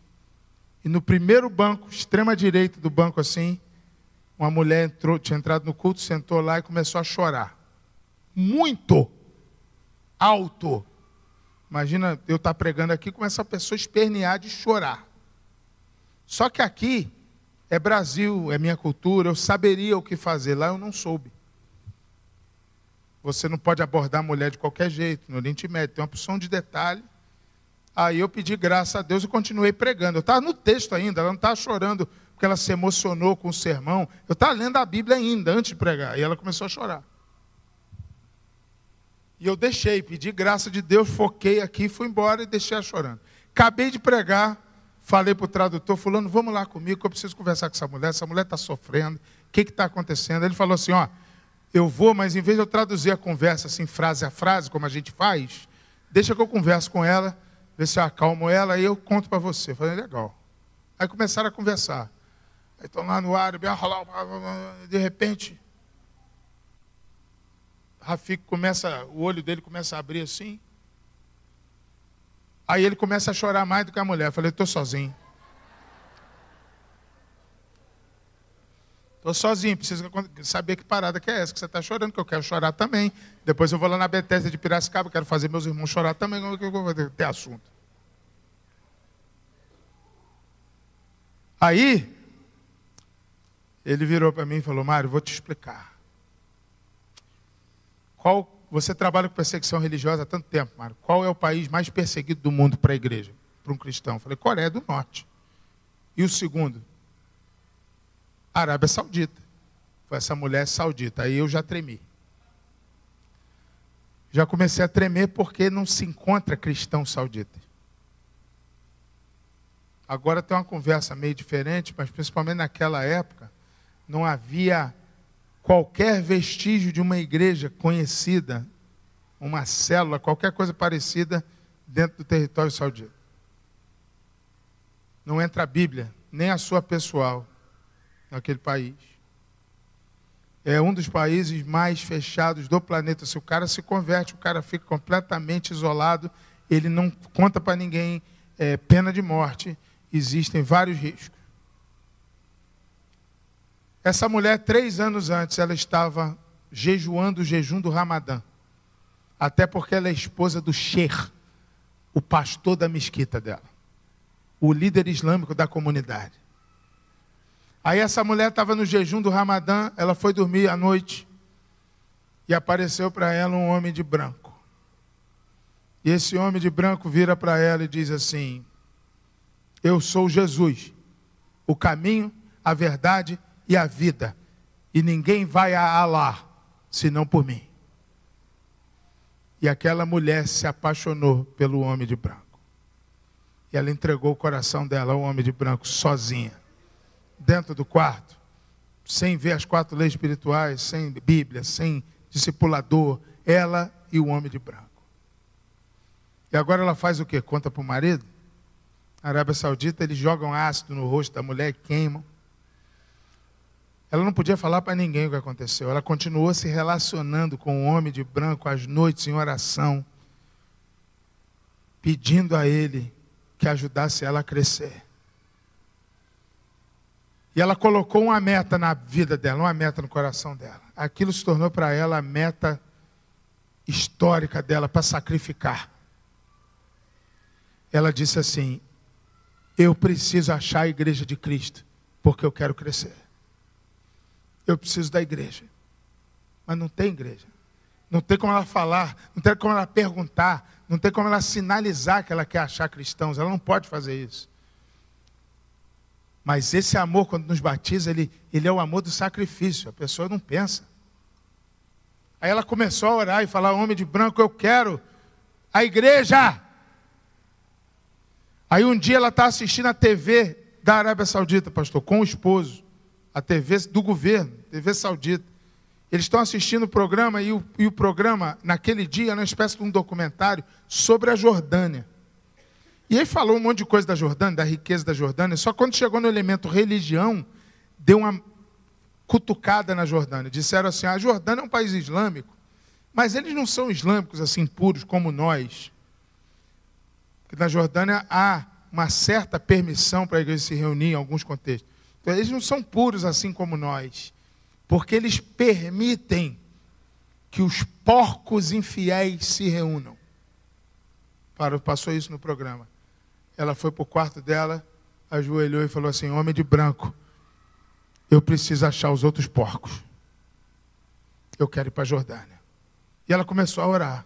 E no primeiro banco, extrema direita do banco assim, uma mulher entrou, tinha entrado no culto, sentou lá e começou a chorar. Muito alto. Imagina eu estar tá pregando aqui com essa pessoa espernear de chorar. Só que aqui é Brasil, é minha cultura, eu saberia o que fazer. Lá eu não soube. Você não pode abordar a mulher de qualquer jeito. No Oriente Médio tem uma opção de detalhe. Aí eu pedi graça a Deus e continuei pregando. Eu estava no texto ainda, ela não estava chorando porque ela se emocionou com o sermão. Eu estava lendo a Bíblia ainda, antes de pregar. E ela começou a chorar. E eu deixei, pedi graça de Deus, foquei aqui, fui embora e deixei ela chorando. Acabei de pregar, falei para o tradutor, fulano, vamos lá comigo, que eu preciso conversar com essa mulher, essa mulher está sofrendo, o que está acontecendo? Ele falou assim, ó, eu vou, mas em vez de eu traduzir a conversa assim, frase a frase, como a gente faz, deixa que eu converso com ela, ver se eu acalmo ela, e eu conto para você. Eu falei, legal. Aí começaram a conversar. Aí estão lá no ar, de repente, Rafik começa, o olho dele começa a abrir assim. Aí ele começa a chorar mais do que a mulher. Eu falei, estou sozinho. Estou sozinho, preciso saber que parada que é essa que você está chorando, que eu quero chorar também. Depois eu vou lá na Bethesda de Piracicaba, quero fazer meus irmãos chorar também, que eu vou ter assunto. Aí, ele virou para mim e falou, Mário, vou te explicar. Qual, você trabalha com perseguição religiosa há tanto tempo, Mário. Qual é o país mais perseguido do mundo para a igreja, para um cristão? Eu falei, Coreia do Norte. E o segundo? Arábia Saudita. Foi essa mulher saudita. Aí eu já tremi. Já comecei a tremer porque não se encontra cristão saudita. Agora tem uma conversa meio diferente, mas principalmente naquela época, não havia qualquer vestígio de uma igreja conhecida, uma célula, qualquer coisa parecida dentro do território saudita. Não entra a Bíblia, nem a sua pessoal, naquele país. É um dos países mais fechados do planeta. Se o cara se converte, o cara fica completamente isolado, ele não conta para ninguém, é, pena de morte. Existem vários riscos. Essa mulher, três anos antes, ela estava jejuando o jejum do Ramadã. Até porque ela é esposa do Sheikh, o pastor da mesquita dela, o líder islâmico da comunidade. Aí essa mulher estava no jejum do Ramadã, ela foi dormir à noite e apareceu para ela um homem de branco. E esse homem de branco vira para ela e diz assim: Eu sou Jesus, o caminho, a verdade e a vida, e ninguém vai a Alá senão por mim. E aquela mulher se apaixonou pelo homem de branco. E ela entregou o coração dela ao homem de branco sozinha, dentro do quarto, sem ver as quatro leis espirituais, sem Bíblia, sem discipulador, ela e o homem de branco. E agora ela faz o que? Conta para o marido? Na Arábia Saudita, eles jogam ácido no rosto da mulher, queimam. Ela não podia falar para ninguém o que aconteceu. Ela continuou se relacionando com o homem de branco às noites em oração, pedindo a ele que ajudasse ela a crescer. E ela colocou uma meta na vida dela, uma meta no coração dela. Aquilo se tornou para ela a meta histórica dela para sacrificar. Ela disse assim: Eu preciso achar a igreja de Cristo, porque eu quero crescer. Eu preciso da igreja. Mas não tem igreja. Não tem como ela falar, não tem como ela perguntar, não tem como ela sinalizar que ela quer achar cristãos. Ela não pode fazer isso. Mas esse amor, quando nos batiza, ele, ele é o amor do sacrifício. A pessoa não pensa. Aí ela começou a orar e falar: Homem de branco, eu quero a igreja. Aí um dia ela está assistindo a TV da Arábia Saudita, pastor, com o esposo a TV do governo, TV saudita. Eles estão assistindo o programa e o, e o programa, naquele dia, era uma espécie de um documentário sobre a Jordânia. E aí falou um monte de coisa da Jordânia, da riqueza da Jordânia, só quando chegou no elemento religião, deu uma cutucada na Jordânia. Disseram assim: a Jordânia é um país islâmico, mas eles não são islâmicos assim puros como nós. Porque na Jordânia há uma certa permissão para a igreja se reunir em alguns contextos. Então, eles não são puros assim como nós, porque eles permitem que os porcos infiéis se reúnam. Passou isso no programa. Ela foi para o quarto dela, ajoelhou e falou assim: Homem de branco, eu preciso achar os outros porcos. Eu quero ir para a Jordânia. E ela começou a orar.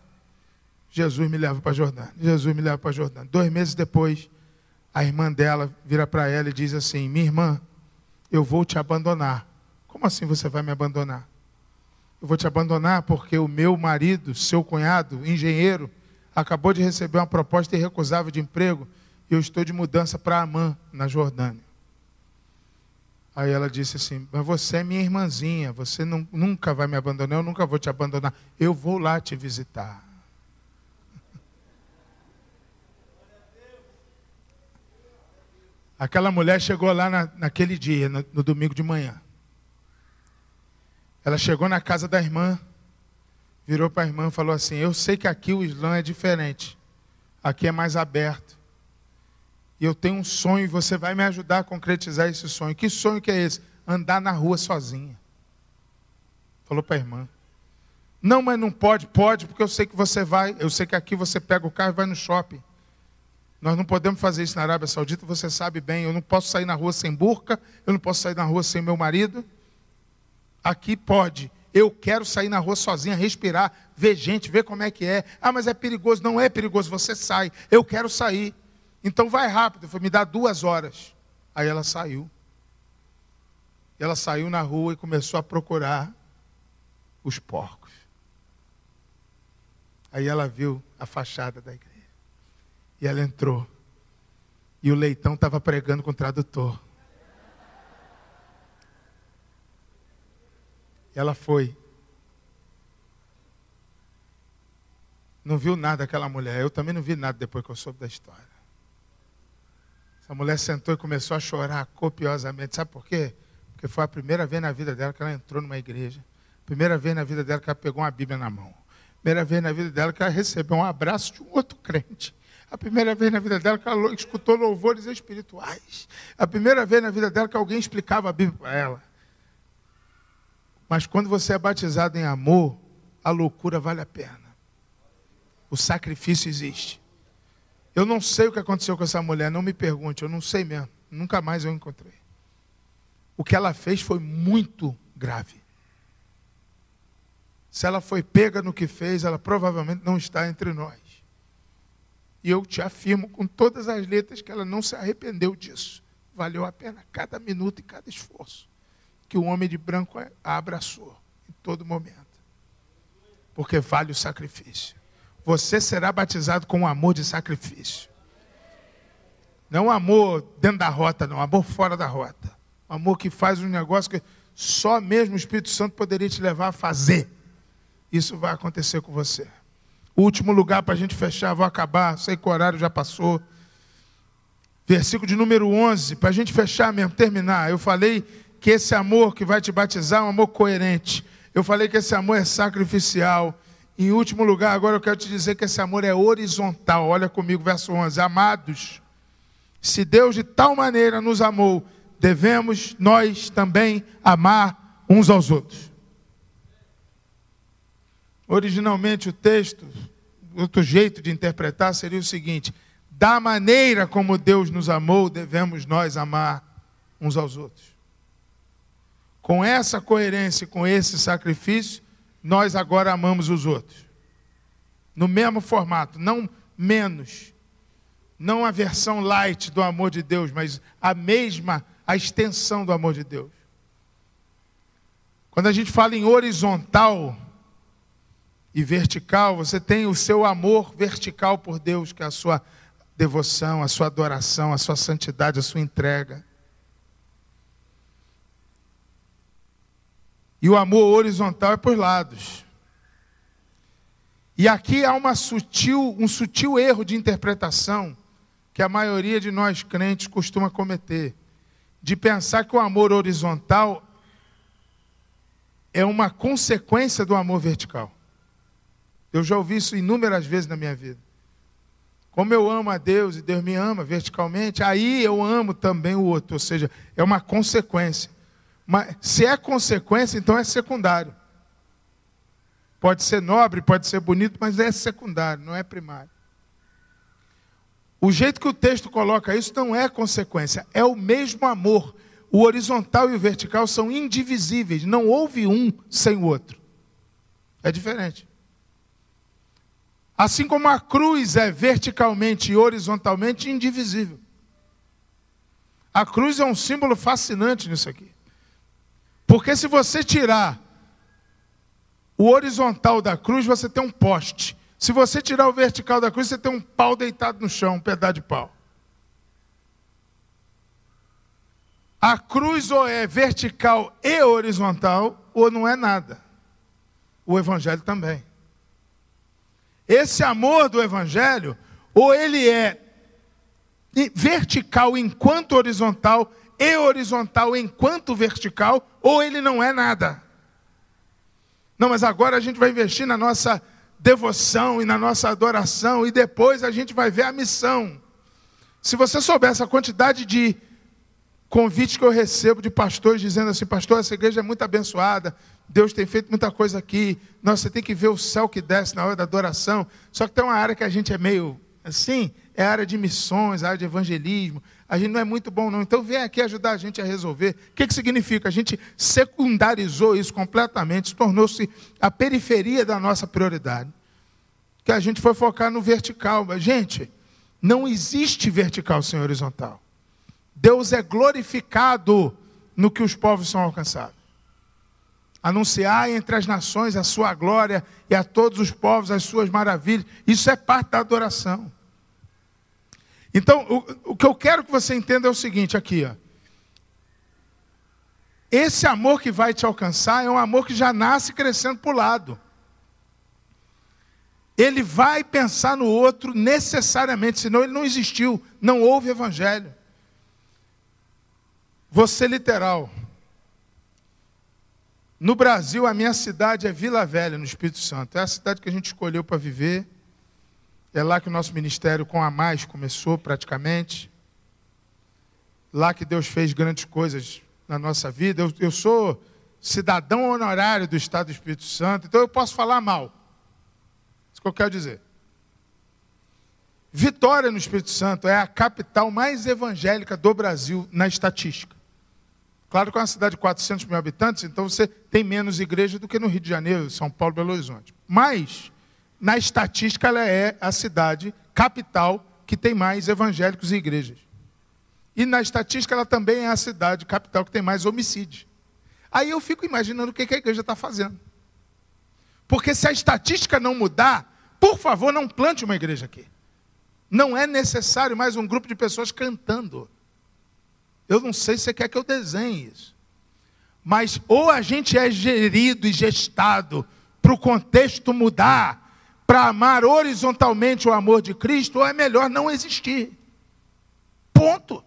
Jesus me leva para a Jordânia. Jesus me leva para a Jordânia. Dois meses depois, a irmã dela vira para ela e diz assim: Minha irmã, eu vou te abandonar. Como assim você vai me abandonar? Eu vou te abandonar porque o meu marido, seu cunhado, engenheiro, acabou de receber uma proposta irrecusável de emprego eu estou de mudança para Amã, na Jordânia. Aí ela disse assim: Mas você é minha irmãzinha, você não, nunca vai me abandonar, eu nunca vou te abandonar, eu vou lá te visitar. Aquela mulher chegou lá na, naquele dia, no, no domingo de manhã. Ela chegou na casa da irmã, virou para a irmã e falou assim: Eu sei que aqui o Islã é diferente, aqui é mais aberto. E eu tenho um sonho e você vai me ajudar a concretizar esse sonho. Que sonho que é esse? Andar na rua sozinha. Falou para a irmã. Não, mas não pode, pode, porque eu sei que você vai, eu sei que aqui você pega o carro e vai no shopping. Nós não podemos fazer isso na Arábia Saudita, você sabe bem. Eu não posso sair na rua sem burca, eu não posso sair na rua sem meu marido. Aqui pode. Eu quero sair na rua sozinha, respirar, ver gente, ver como é que é. Ah, mas é perigoso. Não é perigoso, você sai. Eu quero sair. Então vai rápido. Foi me dar duas horas. Aí ela saiu. Ela saiu na rua e começou a procurar os porcos. Aí ela viu a fachada da igreja. E ela entrou. E o leitão estava pregando com o tradutor. Ela foi. Não viu nada aquela mulher. Eu também não vi nada depois que eu soube da história. Essa mulher sentou e começou a chorar copiosamente. Sabe por quê? Porque foi a primeira vez na vida dela que ela entrou numa igreja. Primeira vez na vida dela que ela pegou uma Bíblia na mão. Primeira vez na vida dela que ela recebeu um abraço de um outro crente. A primeira vez na vida dela que ela escutou louvores espirituais. A primeira vez na vida dela que alguém explicava a Bíblia para ela. Mas quando você é batizado em amor, a loucura vale a pena. O sacrifício existe. Eu não sei o que aconteceu com essa mulher, não me pergunte, eu não sei mesmo. Nunca mais eu encontrei. O que ela fez foi muito grave. Se ela foi pega no que fez, ela provavelmente não está entre nós. E eu te afirmo com todas as letras que ela não se arrependeu disso. Valeu a pena cada minuto e cada esforço que o homem de branco a abraçou em todo momento. Porque vale o sacrifício. Você será batizado com um amor de sacrifício. Não um amor dentro da rota, não, um amor fora da rota. Um amor que faz um negócio que só mesmo o Espírito Santo poderia te levar a fazer. Isso vai acontecer com você. Último lugar para a gente fechar, vou acabar, sei que o horário já passou. Versículo de número 11, para a gente fechar mesmo, terminar. Eu falei que esse amor que vai te batizar é um amor coerente. Eu falei que esse amor é sacrificial. Em último lugar, agora eu quero te dizer que esse amor é horizontal. Olha comigo, verso 11. Amados, se Deus de tal maneira nos amou, devemos nós também amar uns aos outros. Originalmente o texto, outro jeito de interpretar seria o seguinte: da maneira como Deus nos amou, devemos nós amar uns aos outros. Com essa coerência, com esse sacrifício, nós agora amamos os outros. No mesmo formato, não menos. Não a versão light do amor de Deus, mas a mesma, a extensão do amor de Deus. Quando a gente fala em horizontal, e vertical, você tem o seu amor vertical por Deus, que é a sua devoção, a sua adoração, a sua santidade, a sua entrega. E o amor horizontal é por lados. E aqui há sutil, um sutil erro de interpretação que a maioria de nós crentes costuma cometer, de pensar que o amor horizontal é uma consequência do amor vertical. Eu já ouvi isso inúmeras vezes na minha vida. Como eu amo a Deus e Deus me ama verticalmente, aí eu amo também o outro, ou seja, é uma consequência. Mas se é consequência, então é secundário. Pode ser nobre, pode ser bonito, mas é secundário, não é primário. O jeito que o texto coloca isso não é consequência, é o mesmo amor. O horizontal e o vertical são indivisíveis, não houve um sem o outro. É diferente. Assim como a cruz é verticalmente e horizontalmente indivisível. A cruz é um símbolo fascinante nisso aqui. Porque se você tirar o horizontal da cruz, você tem um poste. Se você tirar o vertical da cruz, você tem um pau deitado no chão, um pedaço de pau. A cruz ou é vertical e horizontal, ou não é nada. O evangelho também. Esse amor do Evangelho, ou ele é vertical enquanto horizontal e horizontal enquanto vertical, ou ele não é nada. Não, mas agora a gente vai investir na nossa devoção e na nossa adoração, e depois a gente vai ver a missão. Se você soubesse a quantidade de convites que eu recebo de pastores dizendo assim: Pastor, essa igreja é muito abençoada, Deus tem feito muita coisa aqui. Nossa, você tem que ver o céu que desce na hora da adoração. Só que tem uma área que a gente é meio assim, é a área de missões, a área de evangelismo. A gente não é muito bom, não. Então vem aqui ajudar a gente a resolver. O que, que significa? A gente secundarizou isso completamente, tornou-se a periferia da nossa prioridade. Que a gente foi focar no vertical. Mas, gente, não existe vertical sem horizontal. Deus é glorificado no que os povos são alcançados anunciar entre as nações a sua glória e a todos os povos as suas maravilhas. Isso é parte da adoração. Então, o, o que eu quero que você entenda é o seguinte aqui, ó. Esse amor que vai te alcançar é um amor que já nasce crescendo para o lado. Ele vai pensar no outro necessariamente, senão ele não existiu, não houve evangelho. Você literal. No Brasil, a minha cidade é Vila Velha, no Espírito Santo. É a cidade que a gente escolheu para viver. É lá que o nosso ministério com a mais começou praticamente. Lá que Deus fez grandes coisas na nossa vida. Eu, eu sou cidadão honorário do Estado do Espírito Santo, então eu posso falar mal. Isso que eu quero dizer. Vitória no Espírito Santo é a capital mais evangélica do Brasil na estatística. Claro que é uma cidade de 400 mil habitantes, então você tem menos igreja do que no Rio de Janeiro, São Paulo, Belo Horizonte. Mas, na estatística, ela é a cidade capital que tem mais evangélicos e igrejas. E na estatística, ela também é a cidade capital que tem mais homicídios. Aí eu fico imaginando o que a igreja está fazendo. Porque se a estatística não mudar, por favor, não plante uma igreja aqui. Não é necessário mais um grupo de pessoas cantando. Eu não sei se você quer que eu desenhe isso. Mas ou a gente é gerido e gestado para o contexto mudar, para amar horizontalmente o amor de Cristo, ou é melhor não existir. Ponto.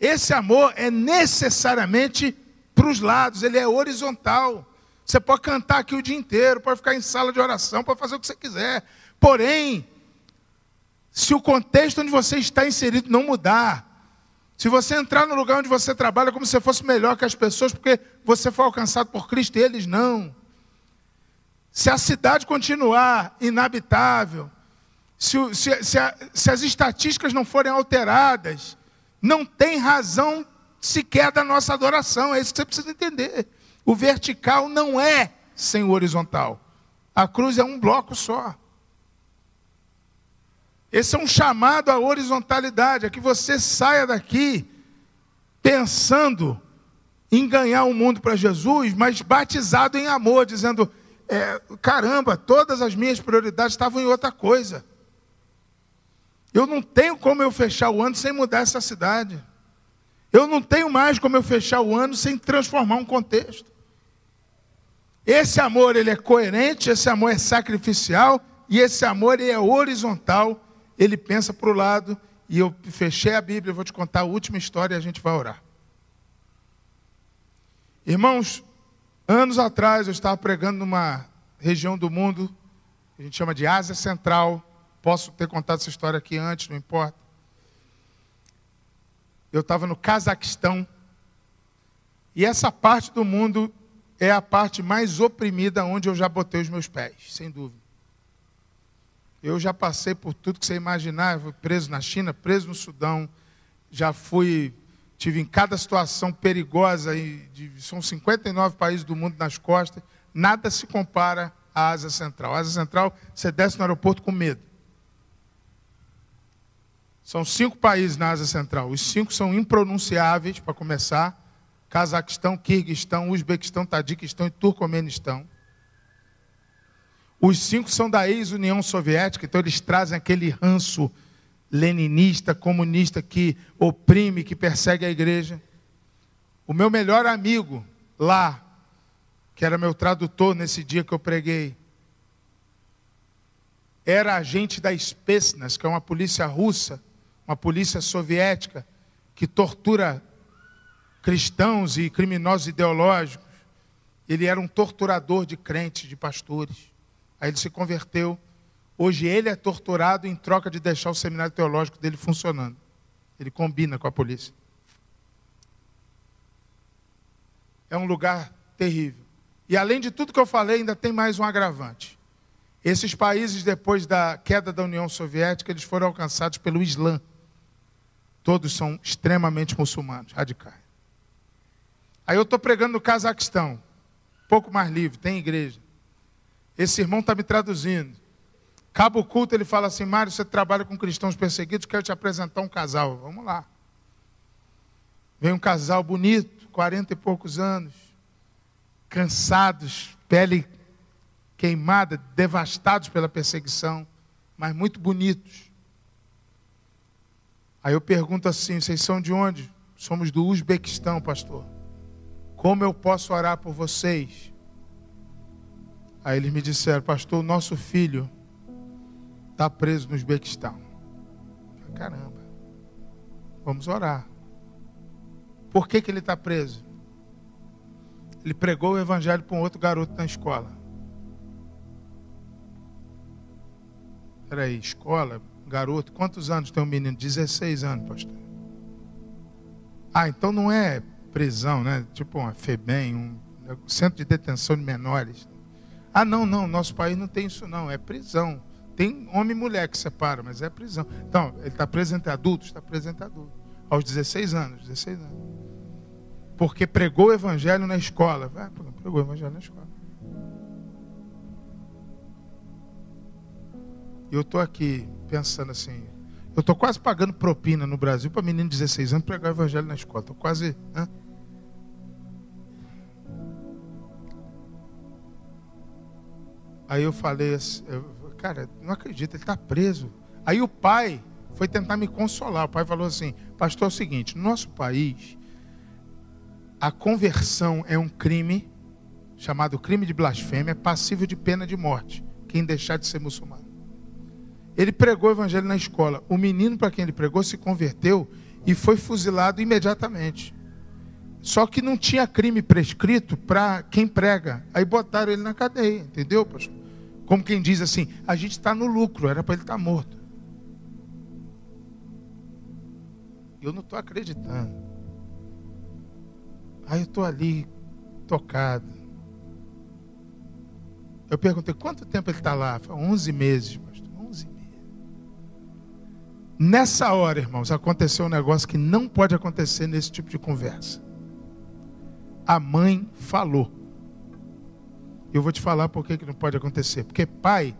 Esse amor é necessariamente para os lados, ele é horizontal. Você pode cantar aqui o dia inteiro, pode ficar em sala de oração, pode fazer o que você quiser. Porém, se o contexto onde você está inserido não mudar, se você entrar no lugar onde você trabalha como se fosse melhor que as pessoas, porque você foi alcançado por Cristo e eles não. Se a cidade continuar inabitável, se, se, se, a, se as estatísticas não forem alteradas, não tem razão sequer da nossa adoração. É isso que você precisa entender. O vertical não é sem o horizontal. A cruz é um bloco só. Esse é um chamado à horizontalidade, a que você saia daqui pensando em ganhar o mundo para Jesus, mas batizado em amor, dizendo: é, caramba, todas as minhas prioridades estavam em outra coisa. Eu não tenho como eu fechar o ano sem mudar essa cidade. Eu não tenho mais como eu fechar o ano sem transformar um contexto. Esse amor ele é coerente, esse amor é sacrificial e esse amor ele é horizontal ele pensa para o lado, e eu fechei a Bíblia, vou te contar a última história e a gente vai orar. Irmãos, anos atrás eu estava pregando numa região do mundo a gente chama de Ásia Central. Posso ter contado essa história aqui antes, não importa. Eu estava no Cazaquistão. E essa parte do mundo é a parte mais oprimida onde eu já botei os meus pés, sem dúvida. Eu já passei por tudo que você imaginar, fui preso na China, preso no Sudão, já fui, tive em cada situação perigosa, e são 59 países do mundo nas costas, nada se compara à Ásia Central. A Ásia Central, você desce no aeroporto com medo. São cinco países na Ásia Central. Os cinco são impronunciáveis, para começar. Cazaquistão, Quirguistão, Uzbequistão, Tadiquistão e Turcomenistão. Os cinco são da ex-União Soviética, então eles trazem aquele ranço leninista, comunista que oprime, que persegue a igreja. O meu melhor amigo lá, que era meu tradutor nesse dia que eu preguei, era agente da Spetsnaz, que é uma polícia russa, uma polícia soviética, que tortura cristãos e criminosos ideológicos. Ele era um torturador de crentes, de pastores. Aí ele se converteu. Hoje ele é torturado em troca de deixar o seminário teológico dele funcionando. Ele combina com a polícia. É um lugar terrível. E além de tudo que eu falei, ainda tem mais um agravante. Esses países, depois da queda da União Soviética, eles foram alcançados pelo Islã. Todos são extremamente muçulmanos, radicais. Aí eu estou pregando no Cazaquistão, pouco mais livre, tem igreja. Esse irmão está me traduzindo. Cabo culto, ele fala assim: Mário, você trabalha com cristãos perseguidos, quero te apresentar um casal. Vamos lá. Vem um casal bonito, quarenta e poucos anos, cansados, pele queimada, devastados pela perseguição, mas muito bonitos. Aí eu pergunto assim: vocês são de onde? Somos do Uzbequistão, pastor. Como eu posso orar por vocês? Aí eles me disseram, pastor, o nosso filho está preso no Uzbequistão. Caramba, vamos orar. Por que, que ele está preso? Ele pregou o evangelho para um outro garoto na escola. Peraí, escola, garoto, quantos anos tem um menino? 16 anos, pastor. Ah, então não é prisão, né? Tipo uma FEBEM, um centro de detenção de menores. Ah, não, não, nosso país não tem isso não, é prisão. Tem homem e mulher que separa, mas é prisão. Então, ele está preso entre adultos? Está preso entre adultos. Aos 16 anos, 16 anos. Porque pregou o evangelho na escola. Ah, pregou o evangelho na escola. Eu estou aqui pensando assim, eu estou quase pagando propina no Brasil para menino de 16 anos pregar o evangelho na escola. Estou quase. Né? Aí eu falei assim, eu, cara, não acredito, ele está preso. Aí o pai foi tentar me consolar. O pai falou assim: Pastor, é o seguinte, no nosso país, a conversão é um crime chamado crime de blasfêmia, passível de pena de morte, quem deixar de ser muçulmano. Ele pregou o evangelho na escola. O menino para quem ele pregou se converteu e foi fuzilado imediatamente. Só que não tinha crime prescrito para quem prega. Aí botaram ele na cadeia, entendeu, pastor? Como quem diz assim: a gente está no lucro, era para ele estar tá morto. Eu não estou acreditando. Aí eu estou ali, tocado. Eu perguntei: quanto tempo ele está lá? Foi 11 meses. Nessa hora, irmãos, aconteceu um negócio que não pode acontecer nesse tipo de conversa. A mãe falou. Eu vou te falar por que, não pode acontecer. Porque pai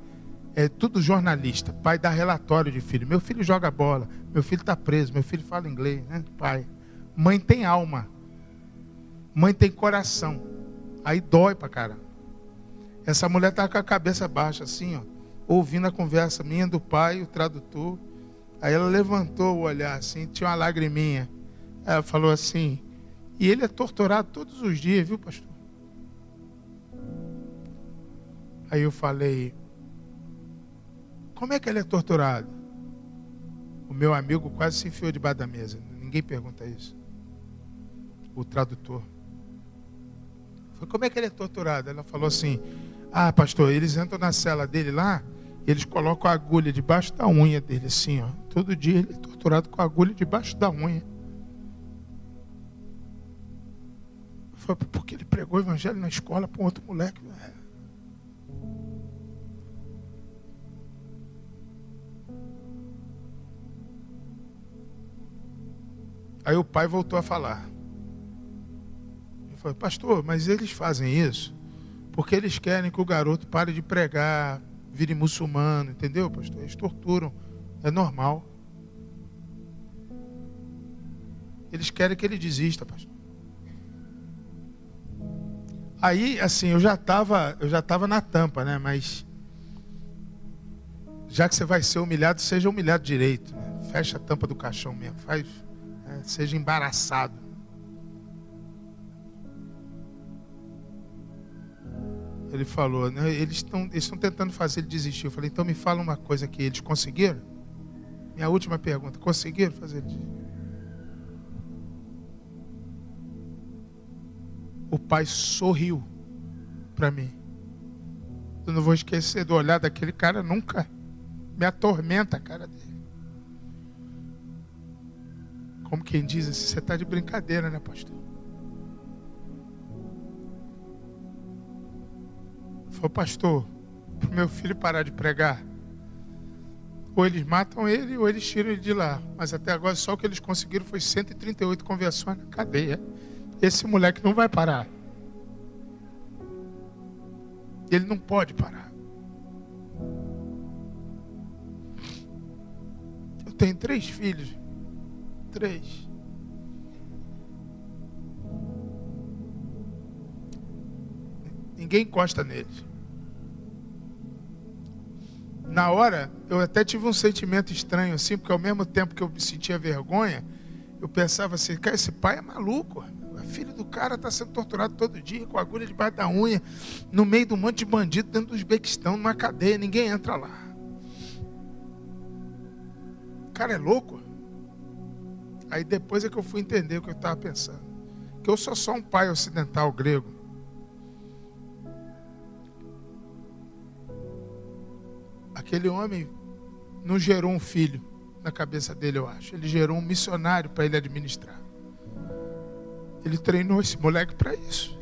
é tudo jornalista. Pai dá relatório de filho. Meu filho joga bola. Meu filho está preso. Meu filho fala inglês. Né? Pai. Mãe tem alma. Mãe tem coração. Aí dói pra caramba. Essa mulher tá com a cabeça baixa, assim, ó, ouvindo a conversa minha do pai, o tradutor. Aí ela levantou o olhar assim, tinha uma lagriminha. Ela falou assim: E ele é torturado todos os dias, viu, pastor? Aí eu falei: Como é que ele é torturado? O meu amigo quase se enfiou debaixo da mesa. Ninguém pergunta isso. O tradutor. Falei, como é que ele é torturado? Ela falou assim: Ah, pastor, eles entram na cela dele lá, eles colocam a agulha debaixo da unha dele, assim, ó. Todo dia ele é torturado com a agulha debaixo da unha. Foi porque ele pregou o evangelho na escola para um outro moleque. Aí o pai voltou a falar. Ele falou, pastor, mas eles fazem isso porque eles querem que o garoto pare de pregar, vire muçulmano, entendeu, pastor? Eles torturam, é normal. Eles querem que ele desista, pastor. Aí, assim, eu já estava, eu já estava na tampa, né? Mas já que você vai ser humilhado, seja humilhado direito. Né? Fecha a tampa do caixão mesmo, faz? Seja embaraçado. Ele falou, né, eles estão eles tentando fazer ele desistir. Eu falei, então me fala uma coisa que eles conseguiram? Minha última pergunta, conseguiram fazer ele desistir? O pai sorriu para mim. Eu não vou esquecer do olhar daquele cara nunca. Me atormenta a cara dele. Como quem diz assim, você está de brincadeira, né, pastor? Falou, pastor, para meu filho parar de pregar, ou eles matam ele ou eles tiram ele de lá. Mas até agora só o que eles conseguiram foi 138 conversões na cadeia. Esse moleque não vai parar. Ele não pode parar. Eu tenho três filhos. Ninguém encosta neles. Na hora, eu até tive um sentimento estranho assim, porque ao mesmo tempo que eu me sentia vergonha, eu pensava assim, cara, esse pai é maluco. O filho do cara está sendo torturado todo dia, com agulha debaixo da unha, no meio de um monte de bandido dentro do Uzbequistão, numa cadeia, ninguém entra lá. O cara é louco. Aí depois é que eu fui entender o que eu estava pensando. Que eu sou só um pai ocidental grego. Aquele homem não gerou um filho na cabeça dele, eu acho. Ele gerou um missionário para ele administrar. Ele treinou esse moleque para isso.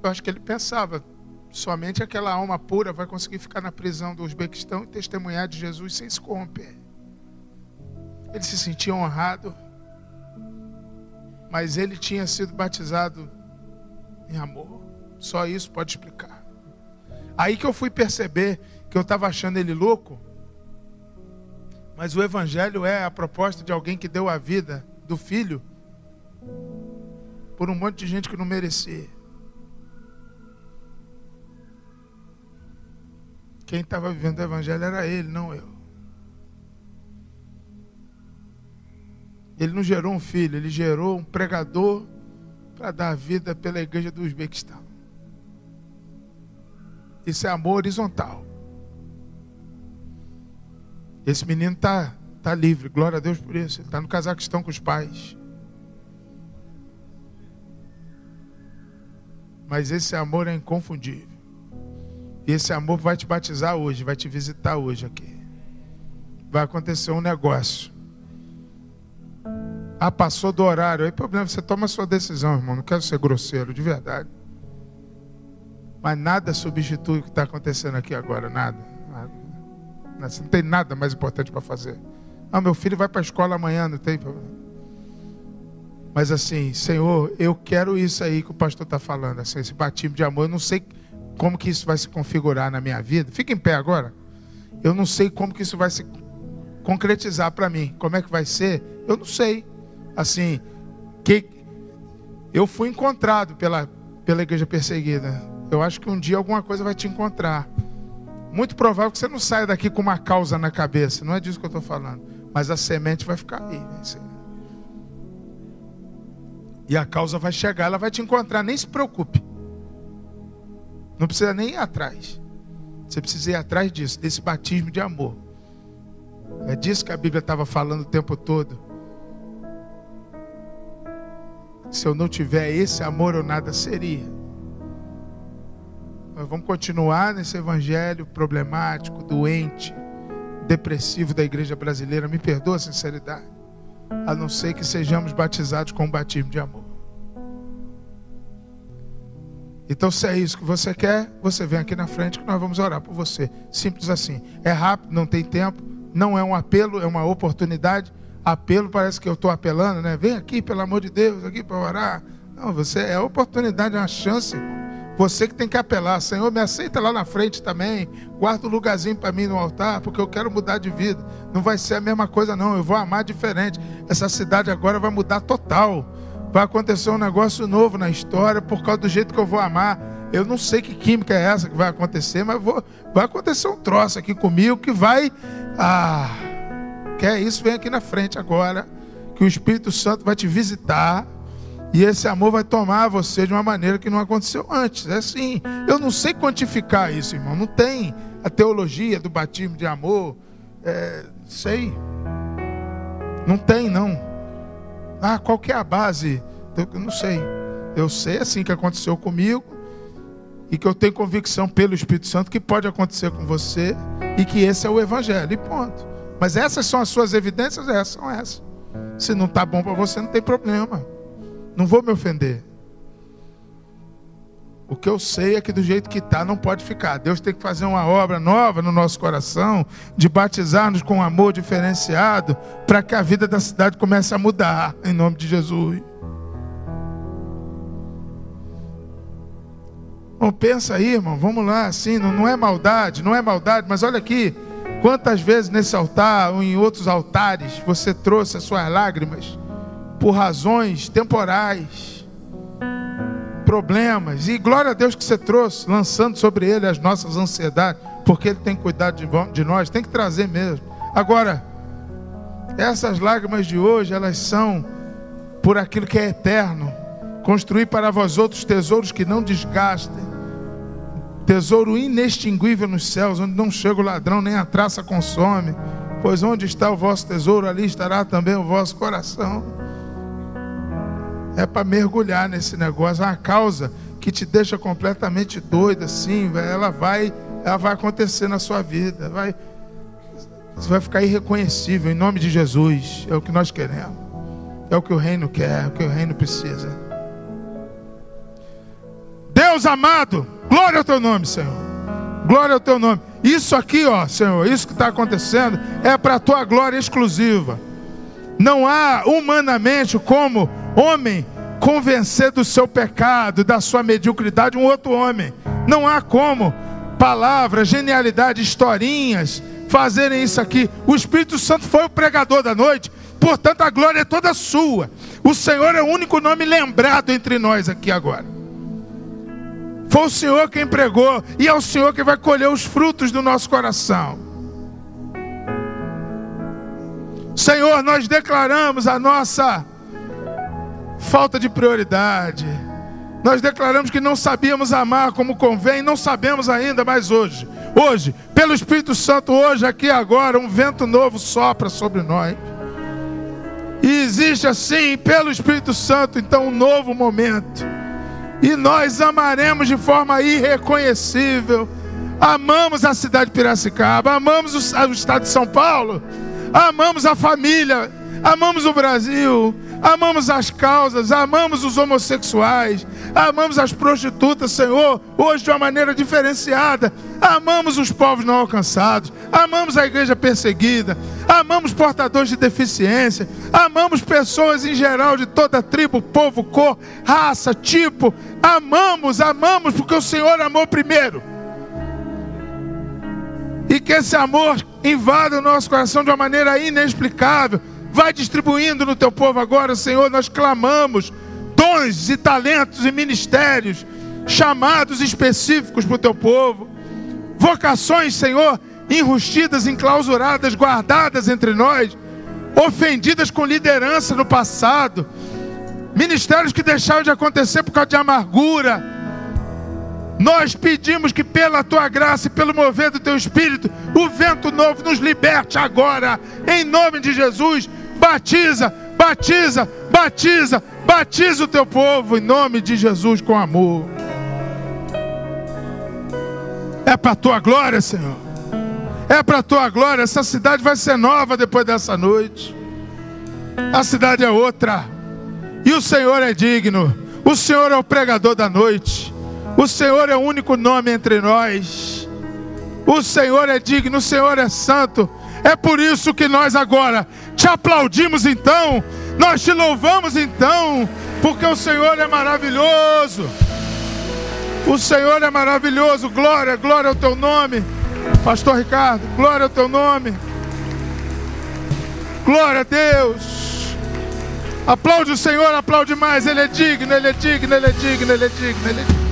Eu acho que ele pensava, somente aquela alma pura vai conseguir ficar na prisão do Uzbequistão e testemunhar de Jesus sem se corromper. Ele se sentia honrado, mas ele tinha sido batizado em amor. Só isso pode explicar. Aí que eu fui perceber que eu estava achando ele louco, mas o Evangelho é a proposta de alguém que deu a vida do filho por um monte de gente que não merecia. Quem estava vivendo o Evangelho era ele, não eu. Ele não gerou um filho, ele gerou um pregador para dar vida pela igreja do Uzbequistão. Isso é amor horizontal. Esse menino está tá livre, glória a Deus por isso. Ele está no Cazaquistão com os pais. Mas esse amor é inconfundível. E esse amor vai te batizar hoje, vai te visitar hoje aqui. Vai acontecer um negócio. Ah, passou do horário. Aí, problema, você toma a sua decisão, irmão. Não quero ser grosseiro, de verdade. Mas nada substitui o que está acontecendo aqui agora, nada. nada. Não tem nada mais importante para fazer. Ah, meu filho vai para a escola amanhã, não tem problema. Mas assim, Senhor, eu quero isso aí que o pastor está falando, assim, esse batismo de amor. Eu não sei como que isso vai se configurar na minha vida. Fica em pé agora. Eu não sei como que isso vai se concretizar para mim. Como é que vai ser? Eu não sei assim, que eu fui encontrado pela, pela igreja perseguida. Eu acho que um dia alguma coisa vai te encontrar. Muito provável que você não saia daqui com uma causa na cabeça. Não é disso que eu estou falando. Mas a semente vai ficar aí. Né? E a causa vai chegar, ela vai te encontrar. Nem se preocupe. Não precisa nem ir atrás. Você precisa ir atrás disso, desse batismo de amor. É disso que a Bíblia estava falando o tempo todo. Se eu não tiver esse amor, eu nada seria. Mas vamos continuar nesse evangelho problemático, doente, depressivo da igreja brasileira. Me perdoa a sinceridade. A não ser que sejamos batizados com o batismo de amor. Então, se é isso que você quer, você vem aqui na frente que nós vamos orar por você. Simples assim. É rápido, não tem tempo, não é um apelo, é uma oportunidade. Apelo parece que eu estou apelando, né? Vem aqui, pelo amor de Deus, aqui para orar. Não, você é oportunidade, é uma chance. Você que tem que apelar, Senhor, me aceita lá na frente também. Guarda um lugarzinho para mim no altar, porque eu quero mudar de vida. Não vai ser a mesma coisa, não. Eu vou amar diferente. Essa cidade agora vai mudar total vai acontecer um negócio novo na história por causa do jeito que eu vou amar. Eu não sei que química é essa que vai acontecer, mas vou, vai acontecer um troço aqui comigo que vai. Ah, quer isso? Vem aqui na frente agora, que o Espírito Santo vai te visitar. E esse amor vai tomar você de uma maneira que não aconteceu antes. É assim. Eu não sei quantificar isso, irmão. Não tem a teologia do batismo de amor. É, sei. Não tem, não. Ah, qual que é a base? Eu não sei. Eu sei assim que aconteceu comigo e que eu tenho convicção pelo Espírito Santo que pode acontecer com você e que esse é o Evangelho. E ponto. Mas essas são as suas evidências? Essas são essas. Se não está bom para você, não tem problema. Não vou me ofender. O que eu sei é que do jeito que está, não pode ficar. Deus tem que fazer uma obra nova no nosso coração, de batizar-nos com um amor diferenciado, para que a vida da cidade comece a mudar, em nome de Jesus. Bom, pensa aí, irmão, vamos lá, assim, não, não é maldade, não é maldade, mas olha aqui, quantas vezes nesse altar ou em outros altares você trouxe as suas lágrimas por razões temporais problemas. E glória a Deus que você trouxe, lançando sobre ele as nossas ansiedades, porque ele tem cuidado de, de nós, tem que trazer mesmo. Agora, essas lágrimas de hoje, elas são por aquilo que é eterno. Construir para vós outros tesouros que não desgastem. Tesouro inextinguível nos céus, onde não chega o ladrão, nem a traça consome. Pois onde está o vosso tesouro, ali estará também o vosso coração é para mergulhar nesse negócio. É uma causa que te deixa completamente doida, assim, ela vai, ela vai acontecer na sua vida. Vai, você vai ficar irreconhecível em nome de Jesus. É o que nós queremos. É o que o reino quer, é o que o reino precisa. Deus amado, glória ao teu nome, Senhor. Glória ao teu nome. Isso aqui, ó, Senhor, isso que está acontecendo é para a tua glória exclusiva. Não há humanamente como homem convencer do seu pecado, da sua mediocridade, um outro homem. Não há como palavras, genialidade, historinhas fazerem isso aqui. O Espírito Santo foi o pregador da noite, portanto a glória é toda sua. O Senhor é o único nome lembrado entre nós aqui agora. Foi o Senhor quem pregou e é o Senhor que vai colher os frutos do nosso coração. Senhor, nós declaramos a nossa falta de prioridade. Nós declaramos que não sabíamos amar como convém, não sabemos ainda, mas hoje, hoje, pelo Espírito Santo, hoje, aqui agora, um vento novo sopra sobre nós. E existe assim, pelo Espírito Santo, então, um novo momento. E nós amaremos de forma irreconhecível. Amamos a cidade de Piracicaba, amamos o, estado de São Paulo, amamos a família, amamos o Brasil, amamos as causas, amamos os homossexuais, amamos as prostitutas, Senhor, hoje de uma maneira diferenciada, amamos os povos não alcançados, amamos a igreja perseguida, amamos portadores de deficiência, amamos pessoas em geral de toda tribo, povo, cor, raça, tipo, amamos, amamos, porque o Senhor amou primeiro. E que esse amor invada o nosso coração de uma maneira inexplicável Vai distribuindo no teu povo agora, Senhor. Nós clamamos dons e talentos e ministérios, chamados específicos para o teu povo, vocações, Senhor, enrustidas, enclausuradas, guardadas entre nós, ofendidas com liderança no passado, ministérios que deixaram de acontecer por causa de amargura. Nós pedimos que pela tua graça e pelo mover do teu espírito, o vento novo nos liberte agora, em nome de Jesus batiza, batiza, batiza, Batiza o teu povo em nome de Jesus com amor. É para a tua glória, Senhor. É para a tua glória. Essa cidade vai ser nova depois dessa noite. A cidade é outra. E o Senhor é digno. O Senhor é o pregador da noite. O Senhor é o único nome entre nós. O Senhor é digno, o Senhor é santo. É por isso que nós agora te aplaudimos então, nós te louvamos então, porque o Senhor é maravilhoso. O Senhor é maravilhoso. Glória, glória ao teu nome. Pastor Ricardo, glória ao teu nome. Glória a Deus. Aplaude o Senhor, aplaude mais. Ele é digno, ele é digno, ele é digno, ele é digno, ele é digno.